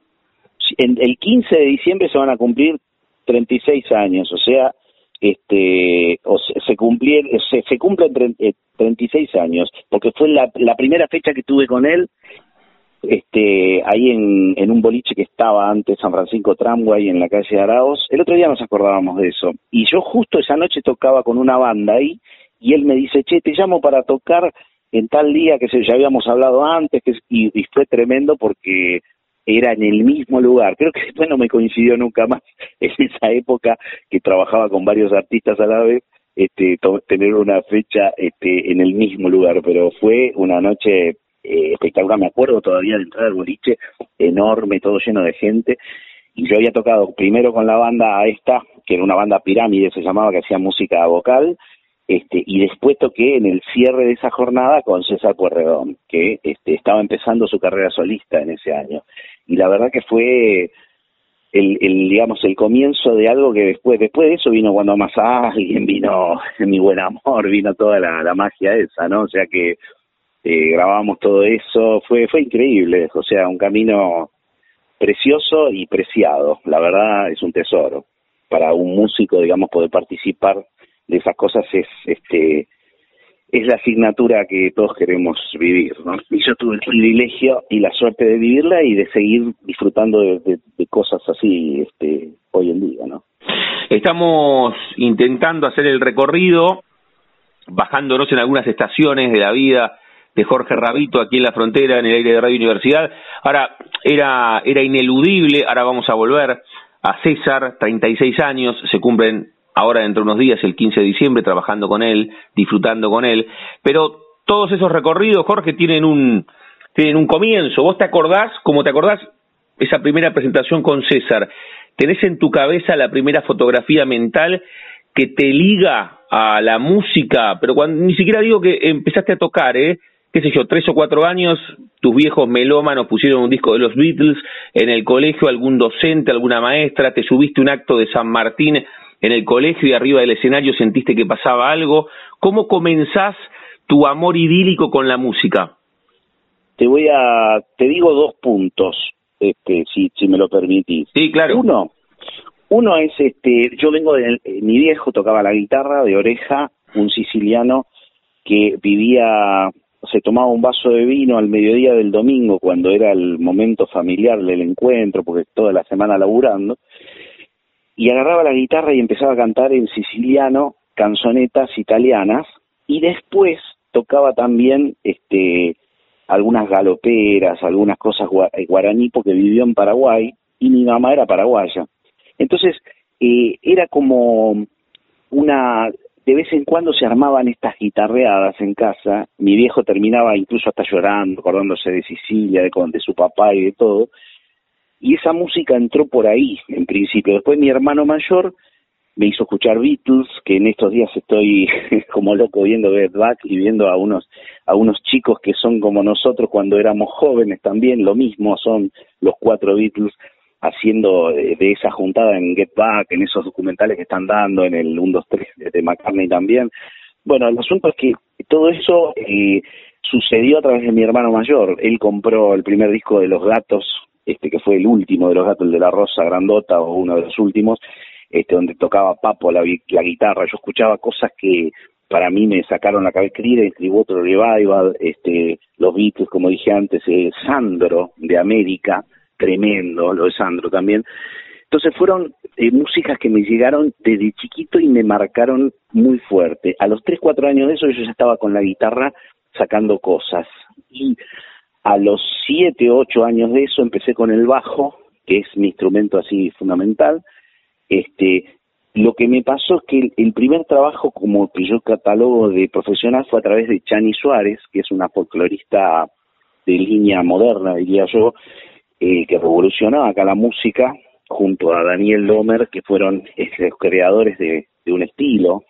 En el 15 de diciembre se van a cumplir 36 años, o sea, este o se, se, se, se cumplen 36 eh, años, porque fue la primera fecha que tuve con él este, ahí en, un boliche que estaba antes San Francisco Tramway en la calle Araos. El otro día nos acordábamos de eso. Y yo justo esa noche tocaba con una banda ahí y él me dice, che, te llamo para tocar en tal día que se, ya habíamos hablado antes que, y, fue tremendo porque era en el mismo lugar. Creo que después no me coincidió nunca más en esa época que trabajaba con varios artistas a la vez. Este, tener una fecha este, en el mismo lugar, pero fue una noche eh, espectacular. Me acuerdo todavía de entrar al boliche, enorme, todo lleno de gente. Y yo había tocado primero con la banda esta, que era una banda pirámide, se llamaba, que hacía música vocal. Este, y después toqué en el cierre de esa jornada con César Puerredón, que este, estaba empezando su carrera solista en ese año. Y la verdad que fue el, digamos el comienzo de algo que después después de eso vino cuando más alguien vino mi buen amor vino toda la, la magia esa no o sea que eh, grabamos todo eso, fue, fue increíble, o sea, un camino precioso y preciado, la verdad es un tesoro. Para un músico, digamos, poder participar de esas cosas es, este, es la asignatura que todos queremos vivir, ¿no? Y yo tuve el privilegio y la suerte de vivirla y de seguir disfrutando de, de cosas así, este, hoy en día, ¿no? Estamos intentando hacer el recorrido, bajándonos en algunas estaciones de la vida de Jorge Rabito aquí en la frontera, en el aire de Radio Universidad. Ahora, era, era ineludible, ahora vamos a volver a César, 36 años, se cumplen ahora dentro de unos días, el 15 de diciembre, trabajando con él, disfrutando con él, pero todos esos recorridos, Jorge, tienen un, tienen un comienzo. ¿Vos te acordás, como te acordás, esa primera presentación con César? ¿Tenés en tu cabeza la primera fotografía mental que te liga a la música? Pero cuando, ni siquiera digo que empezaste a tocar, ¿eh? Qué sé yo, tres o cuatro años, tus viejos melómanos pusieron un disco de los Beatles en el colegio, algún docente, alguna maestra, te subiste un acto de San Martín en el colegio y arriba del escenario sentiste que pasaba algo. ¿Cómo comenzás tu amor idílico con la música? Te voy a, te digo dos puntos, este, si, si me lo permitís. Sí, claro. Uno, uno es, este, yo vengo de, mi viejo tocaba la guitarra de oreja, un siciliano que vivía se tomaba un vaso de vino al mediodía del domingo cuando era el momento familiar del encuentro, porque toda la semana laburando, y agarraba la guitarra y empezaba a cantar en siciliano canzonetas italianas y después tocaba también este algunas galoperas, algunas cosas eh, guaraní porque vivió en Paraguay y mi mamá era paraguaya. Entonces, eh, era como una de vez en cuando se armaban estas guitarreadas en casa, mi viejo terminaba incluso hasta llorando, acordándose de Sicilia, de, su papá y de todo, y esa música entró por ahí en principio. Después mi hermano mayor me hizo escuchar Beatles, que en estos días estoy como loco viendo Get Back y viendo a unos, a unos chicos que son como nosotros cuando éramos jóvenes también, lo mismo son los cuatro Beatles haciendo de, esa juntada en Get Back, en esos documentales que están dando, en el 1, 2, 3 de McCartney también. Bueno, el asunto es que todo eso eh, sucedió a través de mi hermano mayor. Él compró el primer disco de Los Gatos, este que fue el último de Los Gatos, el de la Rosa Grandota o uno de los últimos, este donde tocaba Papo la, la guitarra. Yo escuchaba cosas que para mí me sacaron la cabeza, Creedence, otro Revival, este, los Beatles, como dije antes, eh, Sandro de América, tremendo, lo de Sandro también. Entonces fueron eh, músicas que me llegaron desde chiquito y me marcaron muy fuerte. A los 3, 4 años de eso yo ya estaba con la guitarra sacando cosas. Y a los 7, 8 años de eso empecé con el bajo, que es mi instrumento así fundamental. Este, lo que me pasó es que el, primer trabajo como que yo catalogo de profesional fue a través de Chani Suárez, que es una folclorista de línea moderna, diría yo, eh, que revolucionó acá la música, junto a Daniel Lomer, que fueron este, los creadores de, un estilo.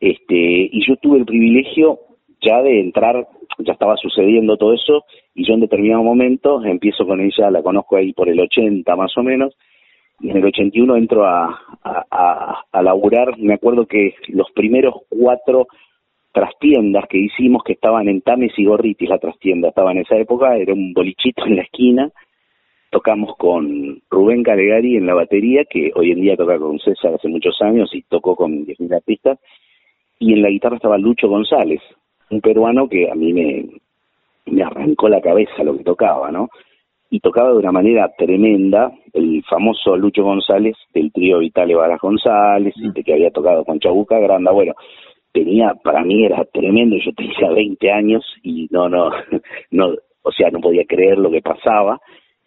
Este, y yo tuve el privilegio ya de entrar ya estaba sucediendo todo eso y yo en determinado momento empiezo con ella, la conozco ahí por el 80 más o menos, y en el 81 entro a, a, a, laburar, me acuerdo que los primeros cuatro trastiendas que hicimos que estaban en Tames y Gorritis, la trastienda estaba en esa época, era un bolichito en la esquina, tocamos con Rubén Calegari en la batería, que hoy en día toca con César hace muchos años y tocó con 10.000 artistas, y en la guitarra estaba Lucho González, un peruano que a mí me, me arrancó la cabeza lo que tocaba, ¿no? Y tocaba de una manera tremenda, el famoso Lucho González del trío Vitale Varas González, mm. de que había tocado con Chabuca Granda, bueno, tenía, para mí era tremendo, yo tenía 20 años y no, no, no, o sea, no podía creer lo que pasaba,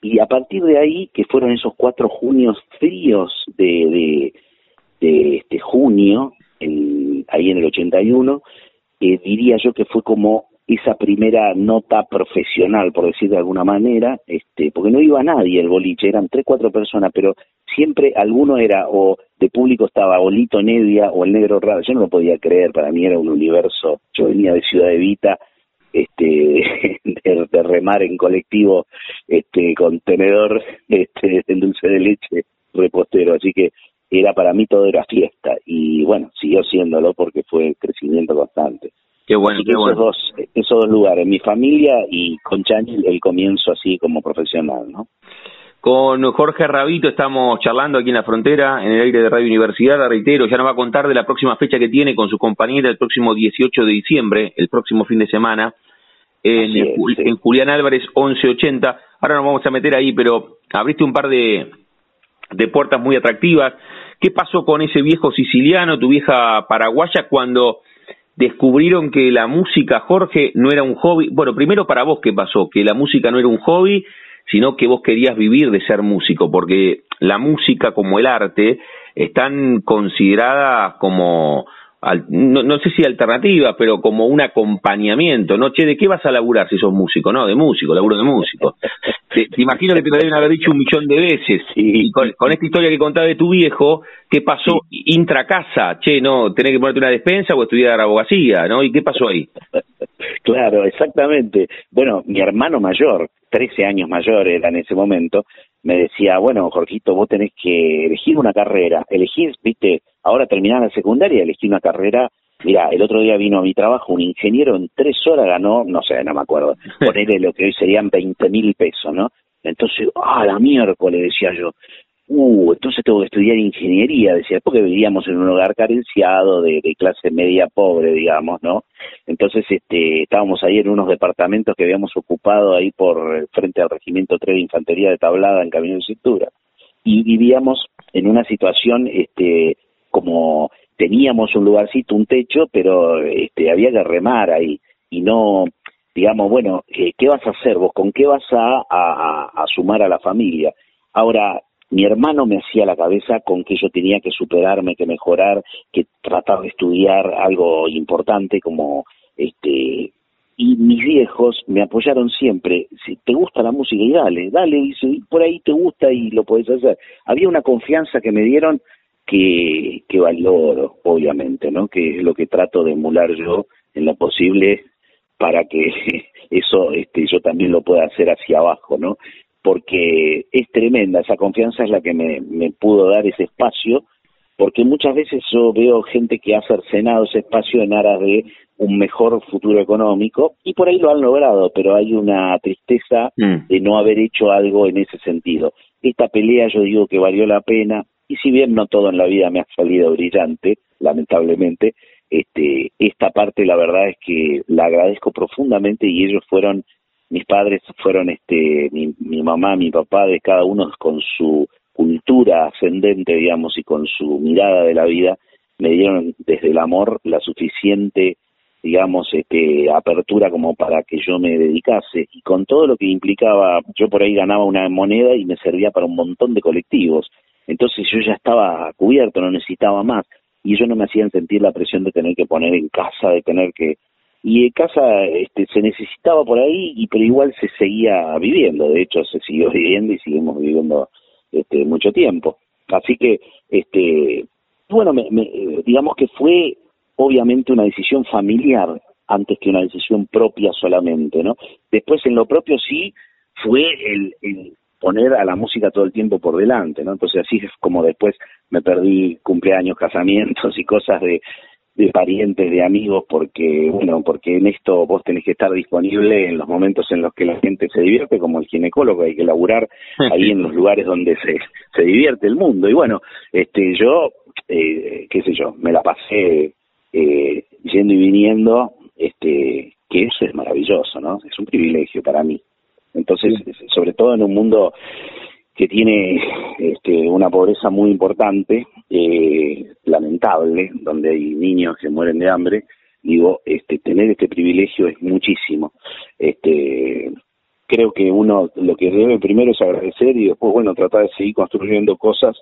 y a partir de ahí, que fueron esos cuatro junios fríos de, de, este junio, ahí en el 81, eh, diría yo que fue como esa primera nota profesional, por decir de alguna manera, este, porque no iba nadie el boliche, eran tres, cuatro personas, pero siempre alguno era, o de público estaba o Lito Nevia o el Negro Raro, yo no lo podía creer, para mí era un universo, yo venía de Ciudad Evita, este, de, remar en colectivo, este, con tenedor, este, en dulce de leche, repostero, así que era para mí todo era fiesta y bueno, siguió siéndolo porque fue crecimiento constante. Qué bueno, qué esos, dos, esos dos lugares, mi familia y con Chani el comienzo así como profesional, ¿no? Con Jorge Rabito estamos charlando aquí en la frontera, en el aire de Radio Universidad, reitero, ya nos va a contar de la próxima fecha que tiene con su compañera el próximo 18 de diciembre, el próximo fin de semana, en, en Julián Álvarez 1180. Ahora nos vamos a meter ahí, pero abriste un par de, de puertas muy atractivas. ¿Qué pasó con ese viejo siciliano, tu vieja paraguaya, cuando descubrieron que la música, Jorge, no era un hobby? Bueno, primero para vos, ¿qué pasó? Que la música no era un hobby, sino que vos querías vivir de ser músico, porque la música como el arte están consideradas como no, no, sé si alternativa, pero como un acompañamiento, ¿no? Che, ¿de qué vas a laburar si sos músico? No, de músico, laburo de músico. Te, imagino que te lo deben haber dicho un millón de veces. Y con, esta historia que contaba de tu viejo, ¿qué pasó intra casa? Che, no, tenés que ponerte una despensa o estudiar abogacía, ¿no? ¿Y qué pasó ahí? Claro, exactamente. Bueno, mi hermano mayor, 13 años mayor era en ese momento, me decía, bueno, Jorgito, vos tenés que elegir una carrera. Elegir, viste, ahora terminar la secundaria, elegí una carrera. Mira, el otro día vino a mi trabajo un ingeniero, en tres horas ganó, no sé, no me acuerdo, ponerle lo que hoy serían 20 mil pesos, ¿no? Entonces, ah, la miércoles, decía yo, uh, entonces tengo que estudiar ingeniería, decía, porque vivíamos en un hogar carenciado, de, clase media pobre, digamos, ¿no? Entonces, este, estábamos ahí en unos departamentos que habíamos ocupado ahí por frente al Regimiento 3 de Infantería de Tablada en Camino de Cintura. Y vivíamos en una situación, este, como teníamos un lugarcito, un techo, pero este, había que remar ahí y no, digamos, bueno, eh, ¿qué vas a hacer vos? ¿Con qué vas a, a sumar a la familia? Ahora, mi hermano me hacía la cabeza con que yo tenía que superarme, que mejorar, que tratar de estudiar algo importante como este y mis viejos me apoyaron siempre, si te gusta la música y dale, dale, y por ahí te gusta y lo puedes hacer. Había una confianza que me dieron que, que valoro, obviamente, ¿no? Que es lo que trato de emular yo en lo posible para que eso este, yo también lo pueda hacer hacia abajo, ¿no? Porque es tremenda, esa confianza es la que me, me pudo dar ese espacio, porque muchas veces yo veo gente que ha cercenado ese espacio en aras de un mejor futuro económico y por ahí lo han logrado, pero hay una tristeza mm. de no haber hecho algo en ese sentido. Esta pelea yo digo que valió la pena y si bien no todo en la vida me ha salido brillante, lamentablemente, este, esta parte la verdad es que la agradezco profundamente y ellos fueron mis padres fueron este mi, mamá mi papá de cada uno con su cultura ascendente digamos y con su mirada de la vida me dieron desde el amor la suficiente digamos este apertura como para que yo me dedicase. Y con todo lo que implicaba yo por ahí ganaba una moneda y me servía para un montón de colectivos. Entonces yo ya estaba cubierto no necesitaba más. Y ellos no me hacían sentir la presión de tener que poner en casa de tener que y en casa este, se necesitaba por ahí, y pero igual se seguía viviendo, de hecho se siguió viviendo y seguimos viviendo este, mucho tiempo. Así que, este, bueno, me, digamos que fue obviamente una decisión familiar antes que una decisión propia solamente, ¿no? Después en lo propio sí fue el, el poner a la música todo el tiempo por delante, ¿no? Entonces así es como después me perdí cumpleaños, casamientos y cosas de, de parientes, de amigos, porque, bueno, porque en esto vos tenés que estar disponible en los momentos en los que la gente se divierte, como el ginecólogo, hay que laburar ahí en los lugares donde se, se divierte el mundo. Y bueno, este, yo, eh, qué sé yo, me la pasé eh, yendo y viniendo, este, que eso es maravilloso, ¿no? Es un privilegio para mí. Entonces, sobre todo en un mundo que tiene este, una pobreza muy importante, eh, lamentable, donde hay niños que mueren de hambre, digo, este, tener este privilegio es muchísimo. Este, creo que uno lo que debe primero es agradecer y después, bueno, tratar de seguir construyendo cosas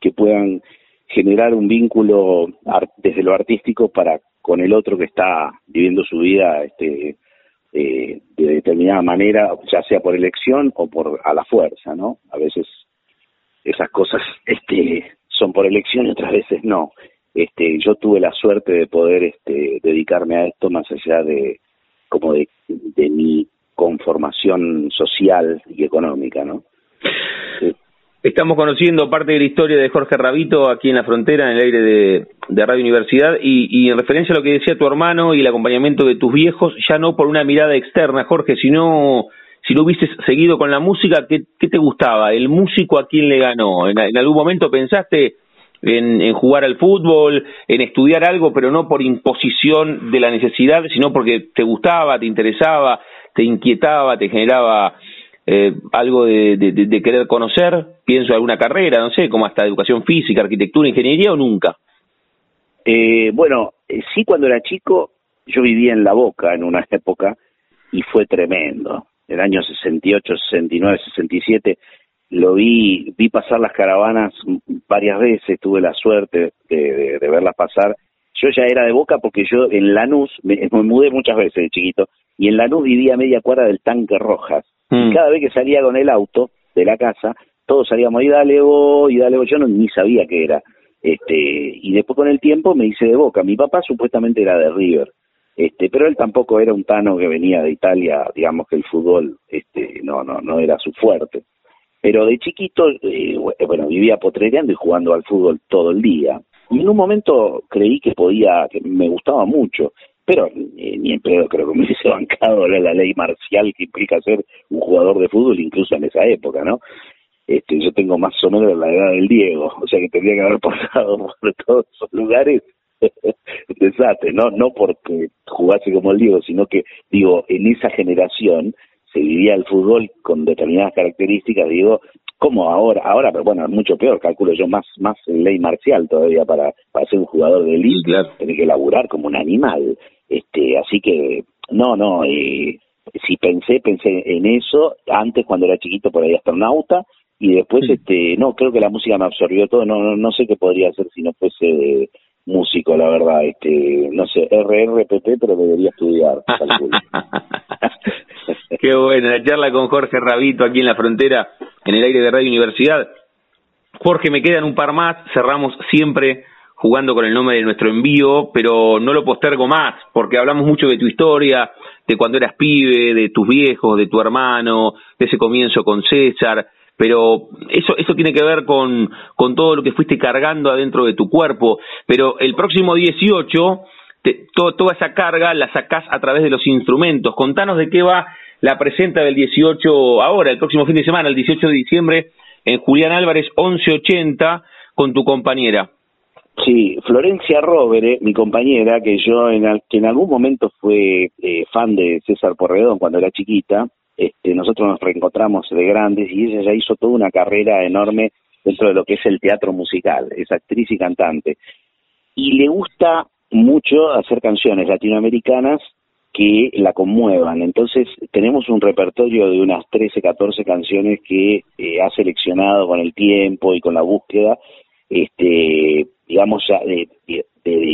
que puedan generar un vínculo desde lo artístico para con el otro que está viviendo su vida este, eh, de determinada manera, ya sea por elección o por a la fuerza, ¿no? A veces esas cosas este, son por elección y otras veces no. Este, yo tuve la suerte de poder este, dedicarme a esto más allá de como de, de mi conformación social y económica, ¿no? Estamos conociendo parte de la historia de Jorge Rabito aquí en la frontera, en el aire de, Radio Universidad, y, en referencia a lo que decía tu hermano y el acompañamiento de tus viejos, ya no por una mirada externa, Jorge, sino si no hubieses seguido con la música, ¿qué, te gustaba? ¿El músico a quién le ganó? ¿En, algún momento pensaste en, en, jugar al fútbol, en estudiar algo, pero no por imposición de la necesidad, sino porque te gustaba, te interesaba, te inquietaba, te generaba eh, algo de, querer conocer, pienso alguna carrera, no sé, como hasta educación física, arquitectura, ingeniería o nunca? Eh, bueno, eh, sí cuando era chico yo vivía en La Boca en una época y fue tremendo. El año 68, 69, 67 lo vi, vi pasar las caravanas varias veces, tuve la suerte de, verlas pasar. Yo ya era de Boca porque yo en Lanús, me, me mudé muchas veces de chiquito, y en Lanús vivía media cuadra del tanque Rojas. Y mm. cada vez que salía con el auto de la casa, todos salíamos, y y dale vos, yo no, ni sabía qué era. Este, y después con el tiempo me hice de boca. Mi papá supuestamente era de River, este, pero él tampoco era un tano que venía de Italia, digamos que el fútbol, este, no, no, no era su fuerte. Pero de chiquito, eh, bueno, vivía potrereando y jugando al fútbol todo el día. Y en un momento creí que podía, que me gustaba mucho pero eh, ni en pedo creo que me hubiese bancado la, ley marcial que implica ser un jugador de fútbol incluso en esa época, ¿no? Este, yo tengo más o menos la edad del Diego, o sea que tendría que haber pasado por todos esos lugares desastre, no no porque jugase como el Diego, sino que digo, en esa generación se vivía el fútbol con determinadas características, digo, como ahora, ahora, pero bueno, mucho peor, calculo yo, más más ley marcial todavía para, para ser un jugador de elite, tener que laburar como un animal. Este, así que, no, no, eh, si pensé, pensé en eso antes cuando era chiquito por ahí astronauta y después, este, no, creo que la música me absorbió todo, no, no, no sé qué podría hacer si no fuese músico, la verdad, este, no sé, RRPP, pero debería estudiar. Qué bueno, la charla con Jorge Rabito aquí en la frontera, en el aire de Radio Universidad. Jorge, me quedan un par más, cerramos siempre jugando con el nombre de nuestro envío, pero no lo postergo más, porque hablamos mucho de tu historia, de cuando eras pibe, de tus viejos, de tu hermano, de ese comienzo con César, pero eso, eso tiene que ver con, con todo lo que fuiste cargando adentro de tu cuerpo, pero el próximo 18, toda esa carga la sacás a través de los instrumentos. Contanos de qué va la presenta del 18 ahora, el próximo fin de semana, el 18 de diciembre, en Julián Álvarez 1180, con tu compañera. Sí, Florencia Rovere, mi compañera, que yo en, que en algún momento fue eh, fan de César Porredón cuando era chiquita, este, nosotros nos reencontramos de grandes y ella ya hizo toda una carrera enorme dentro de lo que es el teatro musical, es actriz y cantante. Y le gusta mucho hacer canciones latinoamericanas que la conmuevan. Entonces tenemos un repertorio de unas 13, 14 canciones que eh, ha seleccionado con el tiempo y con la búsqueda, este, digamos ya de,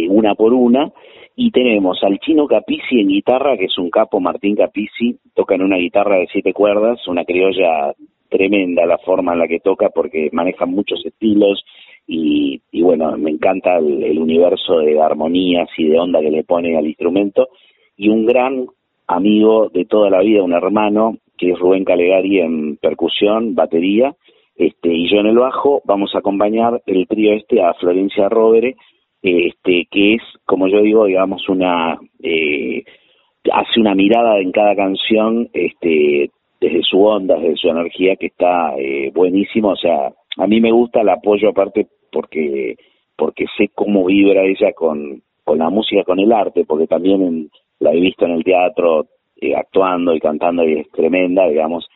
una por una. Y tenemos al chino Capici en guitarra, que es un capo, Martín Capici, toca en una guitarra de siete cuerdas, una criolla tremenda la forma en la que toca porque maneja muchos estilos y, y bueno, me encanta el, el universo de armonías y de onda que le pone al instrumento y un gran amigo de toda la vida, un hermano, que es Rubén Calegari en percusión, batería, este, y yo en el bajo, vamos a acompañar el trío este a Florencia Rovere, este, que es, como yo digo, digamos, una, eh, hace una mirada en cada canción, este, desde su onda, desde su energía, que está eh, buenísimo, o sea, a mí me gusta el apoyo aparte porque, porque sé cómo vibra ella con, con la música, con el arte, porque también la he visto en el teatro eh, actuando y cantando y es tremenda, digamos,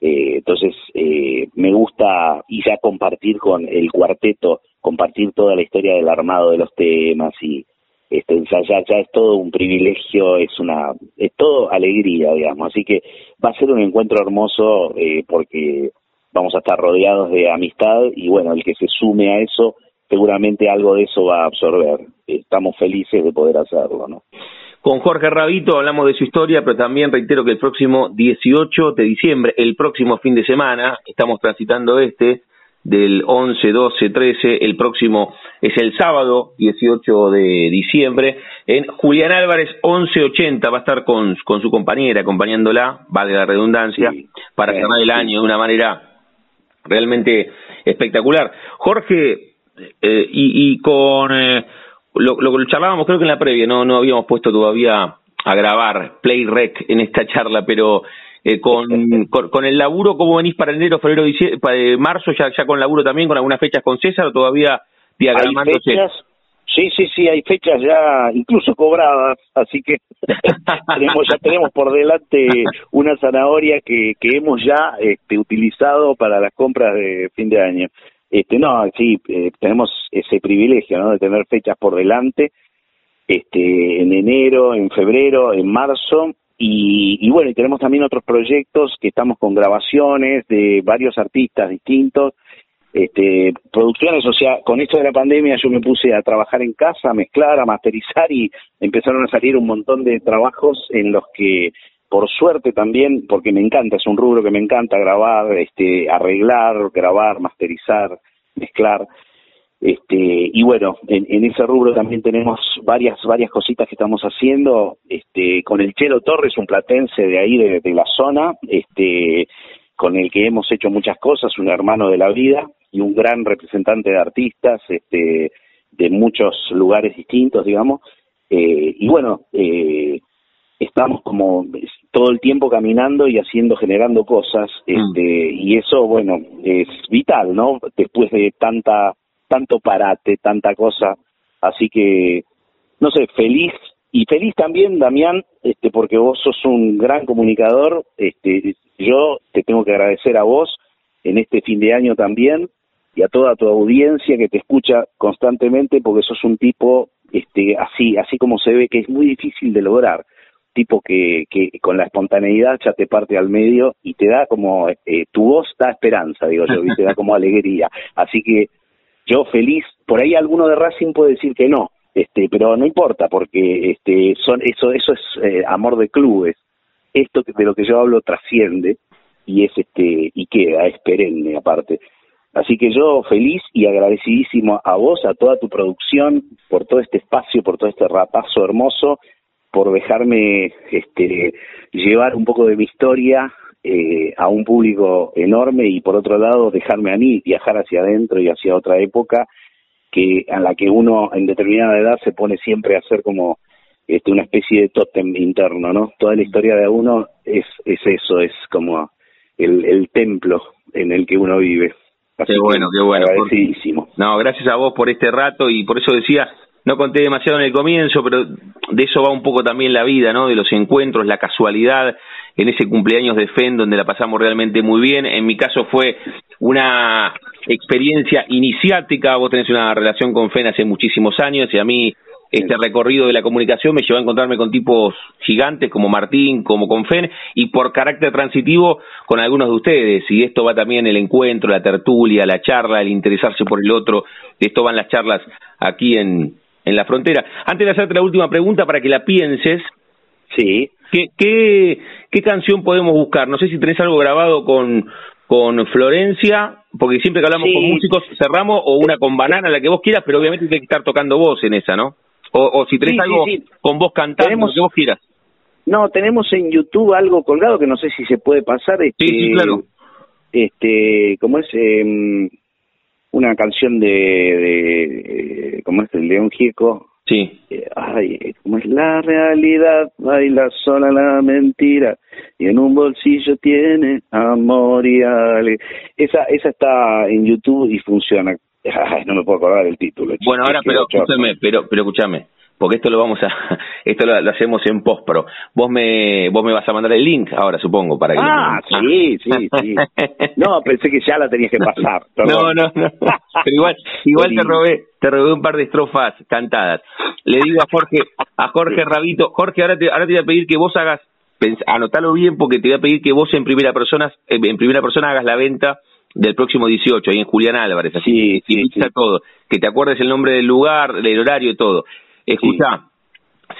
eh, entonces, eh, me gusta y ya compartir con el cuarteto, compartir toda la historia del armado de los temas y este, ya, ya, es todo un privilegio, es una, es todo alegría, digamos. Así que va a ser un encuentro hermoso eh, porque vamos a estar rodeados de amistad y bueno, el que se sume a eso, seguramente algo de eso va a absorber. Estamos felices de poder hacerlo, ¿no? Con Jorge Rabito hablamos de su historia, pero también reitero que el próximo 18 de diciembre, el próximo fin de semana, estamos transitando este, del 11, 12, 13, el próximo es el sábado 18 de diciembre, en Julián Álvarez 1180 va a estar con, con su compañera, acompañándola, vale la redundancia, para cerrar el año de una manera realmente espectacular. Jorge, eh, y, y, con... Eh, lo, lo, charlábamos creo que en la previa, no, no habíamos puesto todavía a grabar Play Rec en esta charla, pero eh, con, con, el laburo, ¿cómo venís para enero, febrero, para eh, marzo, ya, ya con laburo también, con algunas fechas con César o todavía diagramándose? Sí, sí, sí, hay fechas ya incluso cobradas, así que tenemos, ya tenemos por delante una zanahoria que, que hemos ya este, utilizado para las compras de fin de año. Este, no, sí, eh, tenemos ese privilegio, ¿no? De tener fechas por delante, este, en enero, en febrero, en marzo, y, y bueno, y tenemos también otros proyectos que estamos con grabaciones de varios artistas distintos, este, producciones, o sea, con esto de la pandemia yo me puse a trabajar en casa, a mezclar, a masterizar y empezaron a salir un montón de trabajos en los que por suerte también, porque me encanta, es un rubro que me encanta grabar, este, arreglar, grabar, masterizar, mezclar. Este, y bueno, en, ese rubro también tenemos varias, varias cositas que estamos haciendo, este, con el Chelo Torres, un platense de ahí, de, de la zona, este, con el que hemos hecho muchas cosas, un hermano de la vida y un gran representante de artistas, este, de muchos lugares distintos, digamos. Eh, y bueno, eh, estamos como todo el tiempo caminando y haciendo, generando cosas, mm. este, y eso, bueno, es vital, ¿no? Después de tanta, tanto parate, tanta cosa, así que, no sé, feliz, y feliz también, Damián, este, porque vos sos un gran comunicador, este, yo te tengo que agradecer a vos en este fin de año también, y a toda tu audiencia que te escucha constantemente, porque sos un tipo, este, así, así como se ve que es muy difícil de lograr tipo que, que con la espontaneidad ya te parte al medio y te da como, eh, tu voz da esperanza, digo yo, y te da como alegría. Así que yo feliz, por ahí alguno de Racing puede decir que no, este, pero no importa porque este, son, eso, eso es eh, amor de clubes. Esto de lo que yo hablo trasciende y es este, y queda, es perenne aparte. Así que yo feliz y agradecidísimo a vos, a toda tu producción, por todo este espacio, por todo este rapazo hermoso por dejarme este, llevar un poco de mi historia eh, a un público enorme y por otro lado dejarme a mí viajar hacia adentro y hacia otra época que a la que uno en determinada edad se pone siempre a hacer como este, una especie de tótem interno, ¿no? Toda la historia de uno es, es eso, es como el, el templo en el que uno vive. qué bueno, qué bueno. No, gracias a vos por este rato y por eso decía, no conté demasiado en el comienzo, pero de eso va un poco también la vida, ¿no? De los encuentros, la casualidad, en ese cumpleaños de FEN donde la pasamos realmente muy bien. En mi caso fue una experiencia iniciática, vos tenés una relación con FEN hace muchísimos años y a mí este recorrido de la comunicación me llevó a encontrarme con tipos gigantes como Martín, como con FEN, y por carácter transitivo con algunos de ustedes. Y esto va también el encuentro, la tertulia, la charla, el interesarse por el otro. De esto van las charlas aquí en, en la frontera. Antes de hacerte la última pregunta para que la pienses, sí. ¿qué, qué, qué canción podemos buscar? No sé si tenés algo grabado con, con Florencia, porque siempre que hablamos con músicos cerramos, o una con Banana, la que vos quieras, pero obviamente tiene que estar tocando vos en esa, ¿no? O, o si tenés algo con vos cantando, lo que vos quieras. No, tenemos en YouTube algo colgado que no sé si se puede pasar. Este, sí, claro. Este, ¿cómo es? Eh, una canción de, de eh, ¿cómo es? El León Gieco. Sí. Eh, ay, ¿cómo es la realidad? Baila sola la mentira y en un bolsillo tiene amor y ale. Esa, esa está en YouTube y funciona. Ay, no me puedo acordar el título. Bueno, ahora, pero escúchame, pero, pero escúchame porque esto lo vamos a esto lo, hacemos en post pero vos me vos me vas a mandar el link ahora supongo para que ah sí sí sí. No pensé que ya la tenías que pasar no no no. Pero igual igual te robé te robé un par de estrofas cantadas. Le digo a Jorge a Jorge Rabito Jorge ahora te ahora te voy a pedir que vos hagas anotalo bien porque te voy a pedir que vos en primera persona en primera persona hagas la venta del próximo 18 ahí en Julián Álvarez así sí, sí, todo que te acuerdes el nombre del lugar del horario y todo Escucha,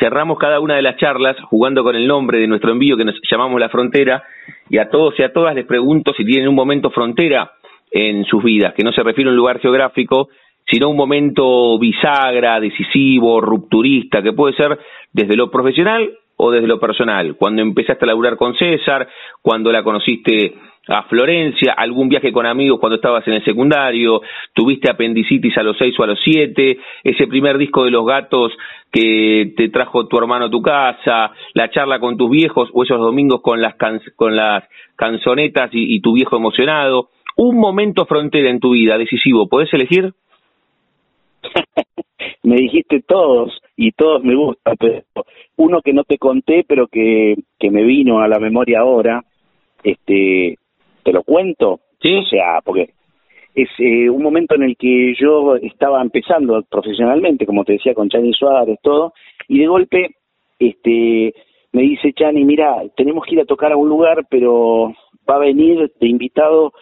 cerramos cada una de las charlas jugando con el nombre de nuestro envío que nos llamamos La Frontera y a todos y a todas les pregunto si tienen un momento frontera en sus vidas, que no se refiere a un lugar geográfico, sino un momento bisagra, decisivo, rupturista, que puede ser desde lo profesional o desde lo personal. Cuando empezaste a laburar con César, cuando la conociste a Florencia, algún viaje con amigos cuando estabas en el secundario, tuviste apendicitis a los seis o a los siete, ese primer disco de los gatos que te trajo tu hermano a tu casa, la charla con tus viejos o esos domingos con las, con las canzonetas y, tu viejo emocionado. Un momento frontera en tu vida decisivo, ¿podés elegir? me dijiste todos y todos me gustan, pero uno que no te conté pero que, que me vino a la memoria ahora, este te lo cuento. Sí. O sea, porque es eh, un momento en el que yo estaba empezando profesionalmente, como te decía, con Chani Suárez, todo, y de golpe este me dice Chani, mira, tenemos que ir a tocar a un lugar, pero va a venir de invitado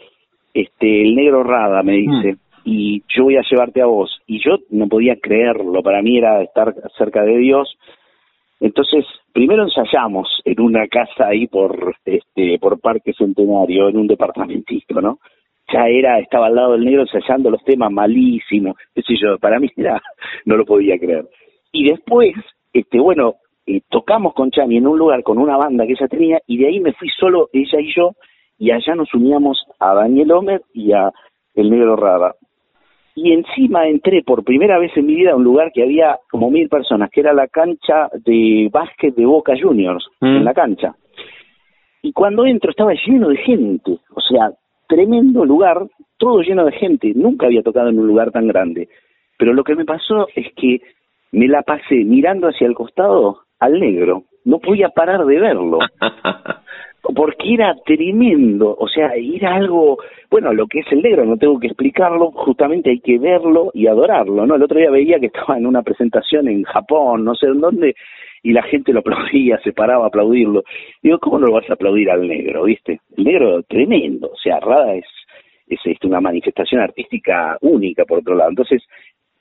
este el negro Rada, me dice, mm. y yo voy a llevarte a vos. Y yo no podía creerlo, para mí era estar cerca de Dios. Entonces primero ensayamos en una casa ahí por este por Parque Centenario, en un departamentito, ¿no? Ya era, estaba al lado del negro ensayando los temas malísimos, qué yo, para mí era, no lo podía creer. Y después, este, bueno, eh, tocamos con Chani en un lugar con una banda que ella tenía, y de ahí me fui solo, ella y yo, y allá nos uníamos a Daniel Homer y a el negro Rada y encima entré por primera vez en mi vida a un lugar que había como mil personas, que era la cancha de básquet de Boca Juniors, en mm. la cancha. Y cuando entro estaba lleno de gente, o sea, tremendo lugar, todo lleno de gente. Nunca había tocado en un lugar tan grande. Pero lo que me pasó es que me la pasé mirando hacia el costado al negro. No podía parar de verlo. porque era tremendo, o sea, era algo, bueno, lo que es el negro, no tengo que explicarlo, justamente hay que verlo y adorarlo, ¿no? El otro día veía que estaba en una presentación en Japón, no sé en dónde, y la gente lo aplaudía, se paraba a aplaudirlo. Digo, ¿cómo no lo vas a aplaudir al negro, viste? El negro tremendo, o sea, Rada es, es, es una manifestación artística única, por otro lado. Entonces,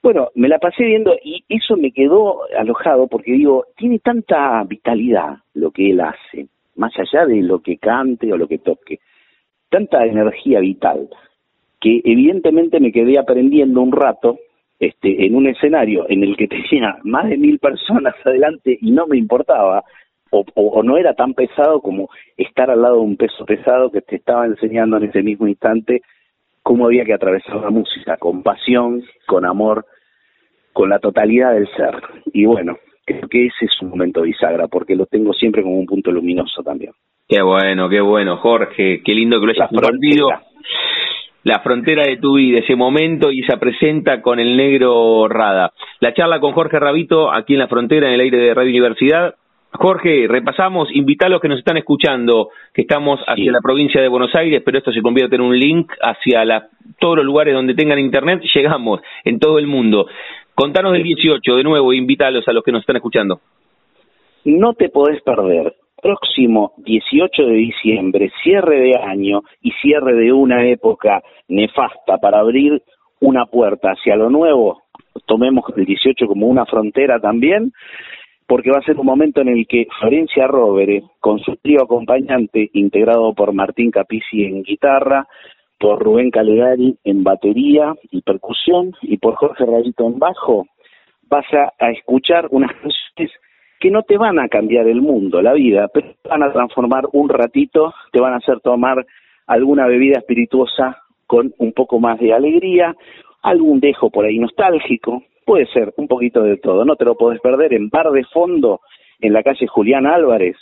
bueno, me la pasé viendo y eso me quedó alojado porque digo, tiene tanta vitalidad lo que él hace más allá de lo que cante o lo que toque. Tanta energía vital que evidentemente me quedé aprendiendo un rato este, en un escenario en el que tenía más de mil personas adelante y no me importaba, o, o, no era tan pesado como estar al lado de un peso pesado que te estaba enseñando en ese mismo instante cómo había que atravesar la música, con pasión, con amor, con la totalidad del ser. Y bueno, creo que ese es un momento bisagra, porque lo tengo siempre como un punto luminoso también. Qué bueno, qué bueno, Jorge, qué lindo que lo hayas compartido. La frontera de tu vida, ese momento y esa presenta con el negro Rada. La charla con Jorge Rabito aquí en la frontera, en el aire de Radio Universidad. Jorge, repasamos, invita a los que nos están escuchando, que estamos hacia la provincia de Buenos Aires, pero esto se convierte en un link hacia la, todos los lugares donde tengan internet, llegamos en todo el mundo. Contanos del 18, de nuevo, invítalos a los que nos están escuchando. No te podés perder. Próximo 18 de diciembre, cierre de año y cierre de una época nefasta para abrir una puerta hacia lo nuevo. Tomemos el 18 como una frontera también, porque va a ser un momento en el que Florencia Rovere, con su trío acompañante integrado por Martín Capici en guitarra, por Rubén Calegari en batería y percusión y por Jorge Rayito en bajo, vas a, escuchar unas canciones que no te van a cambiar el mundo, la vida, pero te van a transformar un ratito, te van a hacer tomar alguna bebida espirituosa con un poco más de alegría, algún dejo por ahí nostálgico, puede ser un poquito de todo, no te lo podés perder en Bar de Fondo, en la calle Julián Álvarez,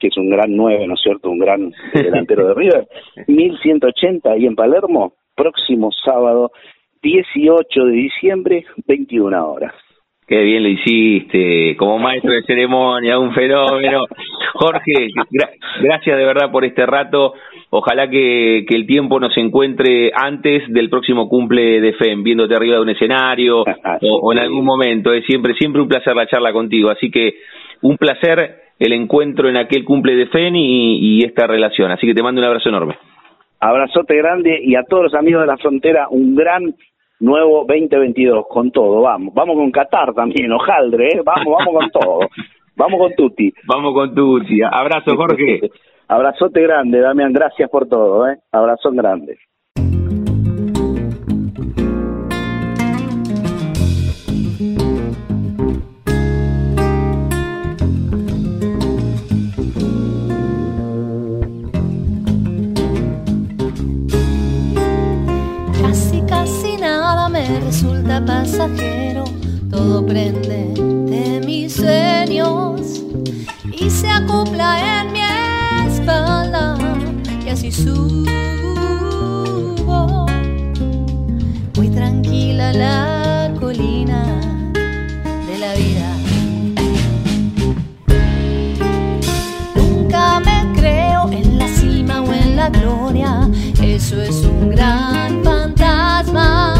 que es un gran nueve, ¿no es cierto?, un gran delantero de River, 1180 ahí en Palermo, próximo sábado 18 de diciembre, 21 horas. Qué bien lo hiciste, como maestro de ceremonia, un fenómeno. Jorge, gracias de verdad por este rato. Ojalá que, que, el tiempo nos encuentre antes del próximo cumple de FEM, viéndote arriba de un escenario o, en algún momento. Es siempre, siempre un placer la charla contigo. Así que un placer el encuentro en aquel cumple de FEN y, y esta relación. Así que te mando un abrazo enorme. Abrazote grande y a todos los amigos de la frontera un gran nuevo 2022 con todo, vamos. Vamos con Qatar también, hojaldre, ¿eh? vamos, vamos con todo. Vamos con Tuti. Vamos con Tuti. Abrazo, Jorge. Abrazote grande, Damián, gracias por todo, ¿eh? Abrazón grande. Resulta pasajero, todo prende de mis sueños. Y se acopla en mi espalda y así subo. Muy tranquila la colina de la vida. Nunca me creo en la cima o en la gloria, eso es un gran fantasma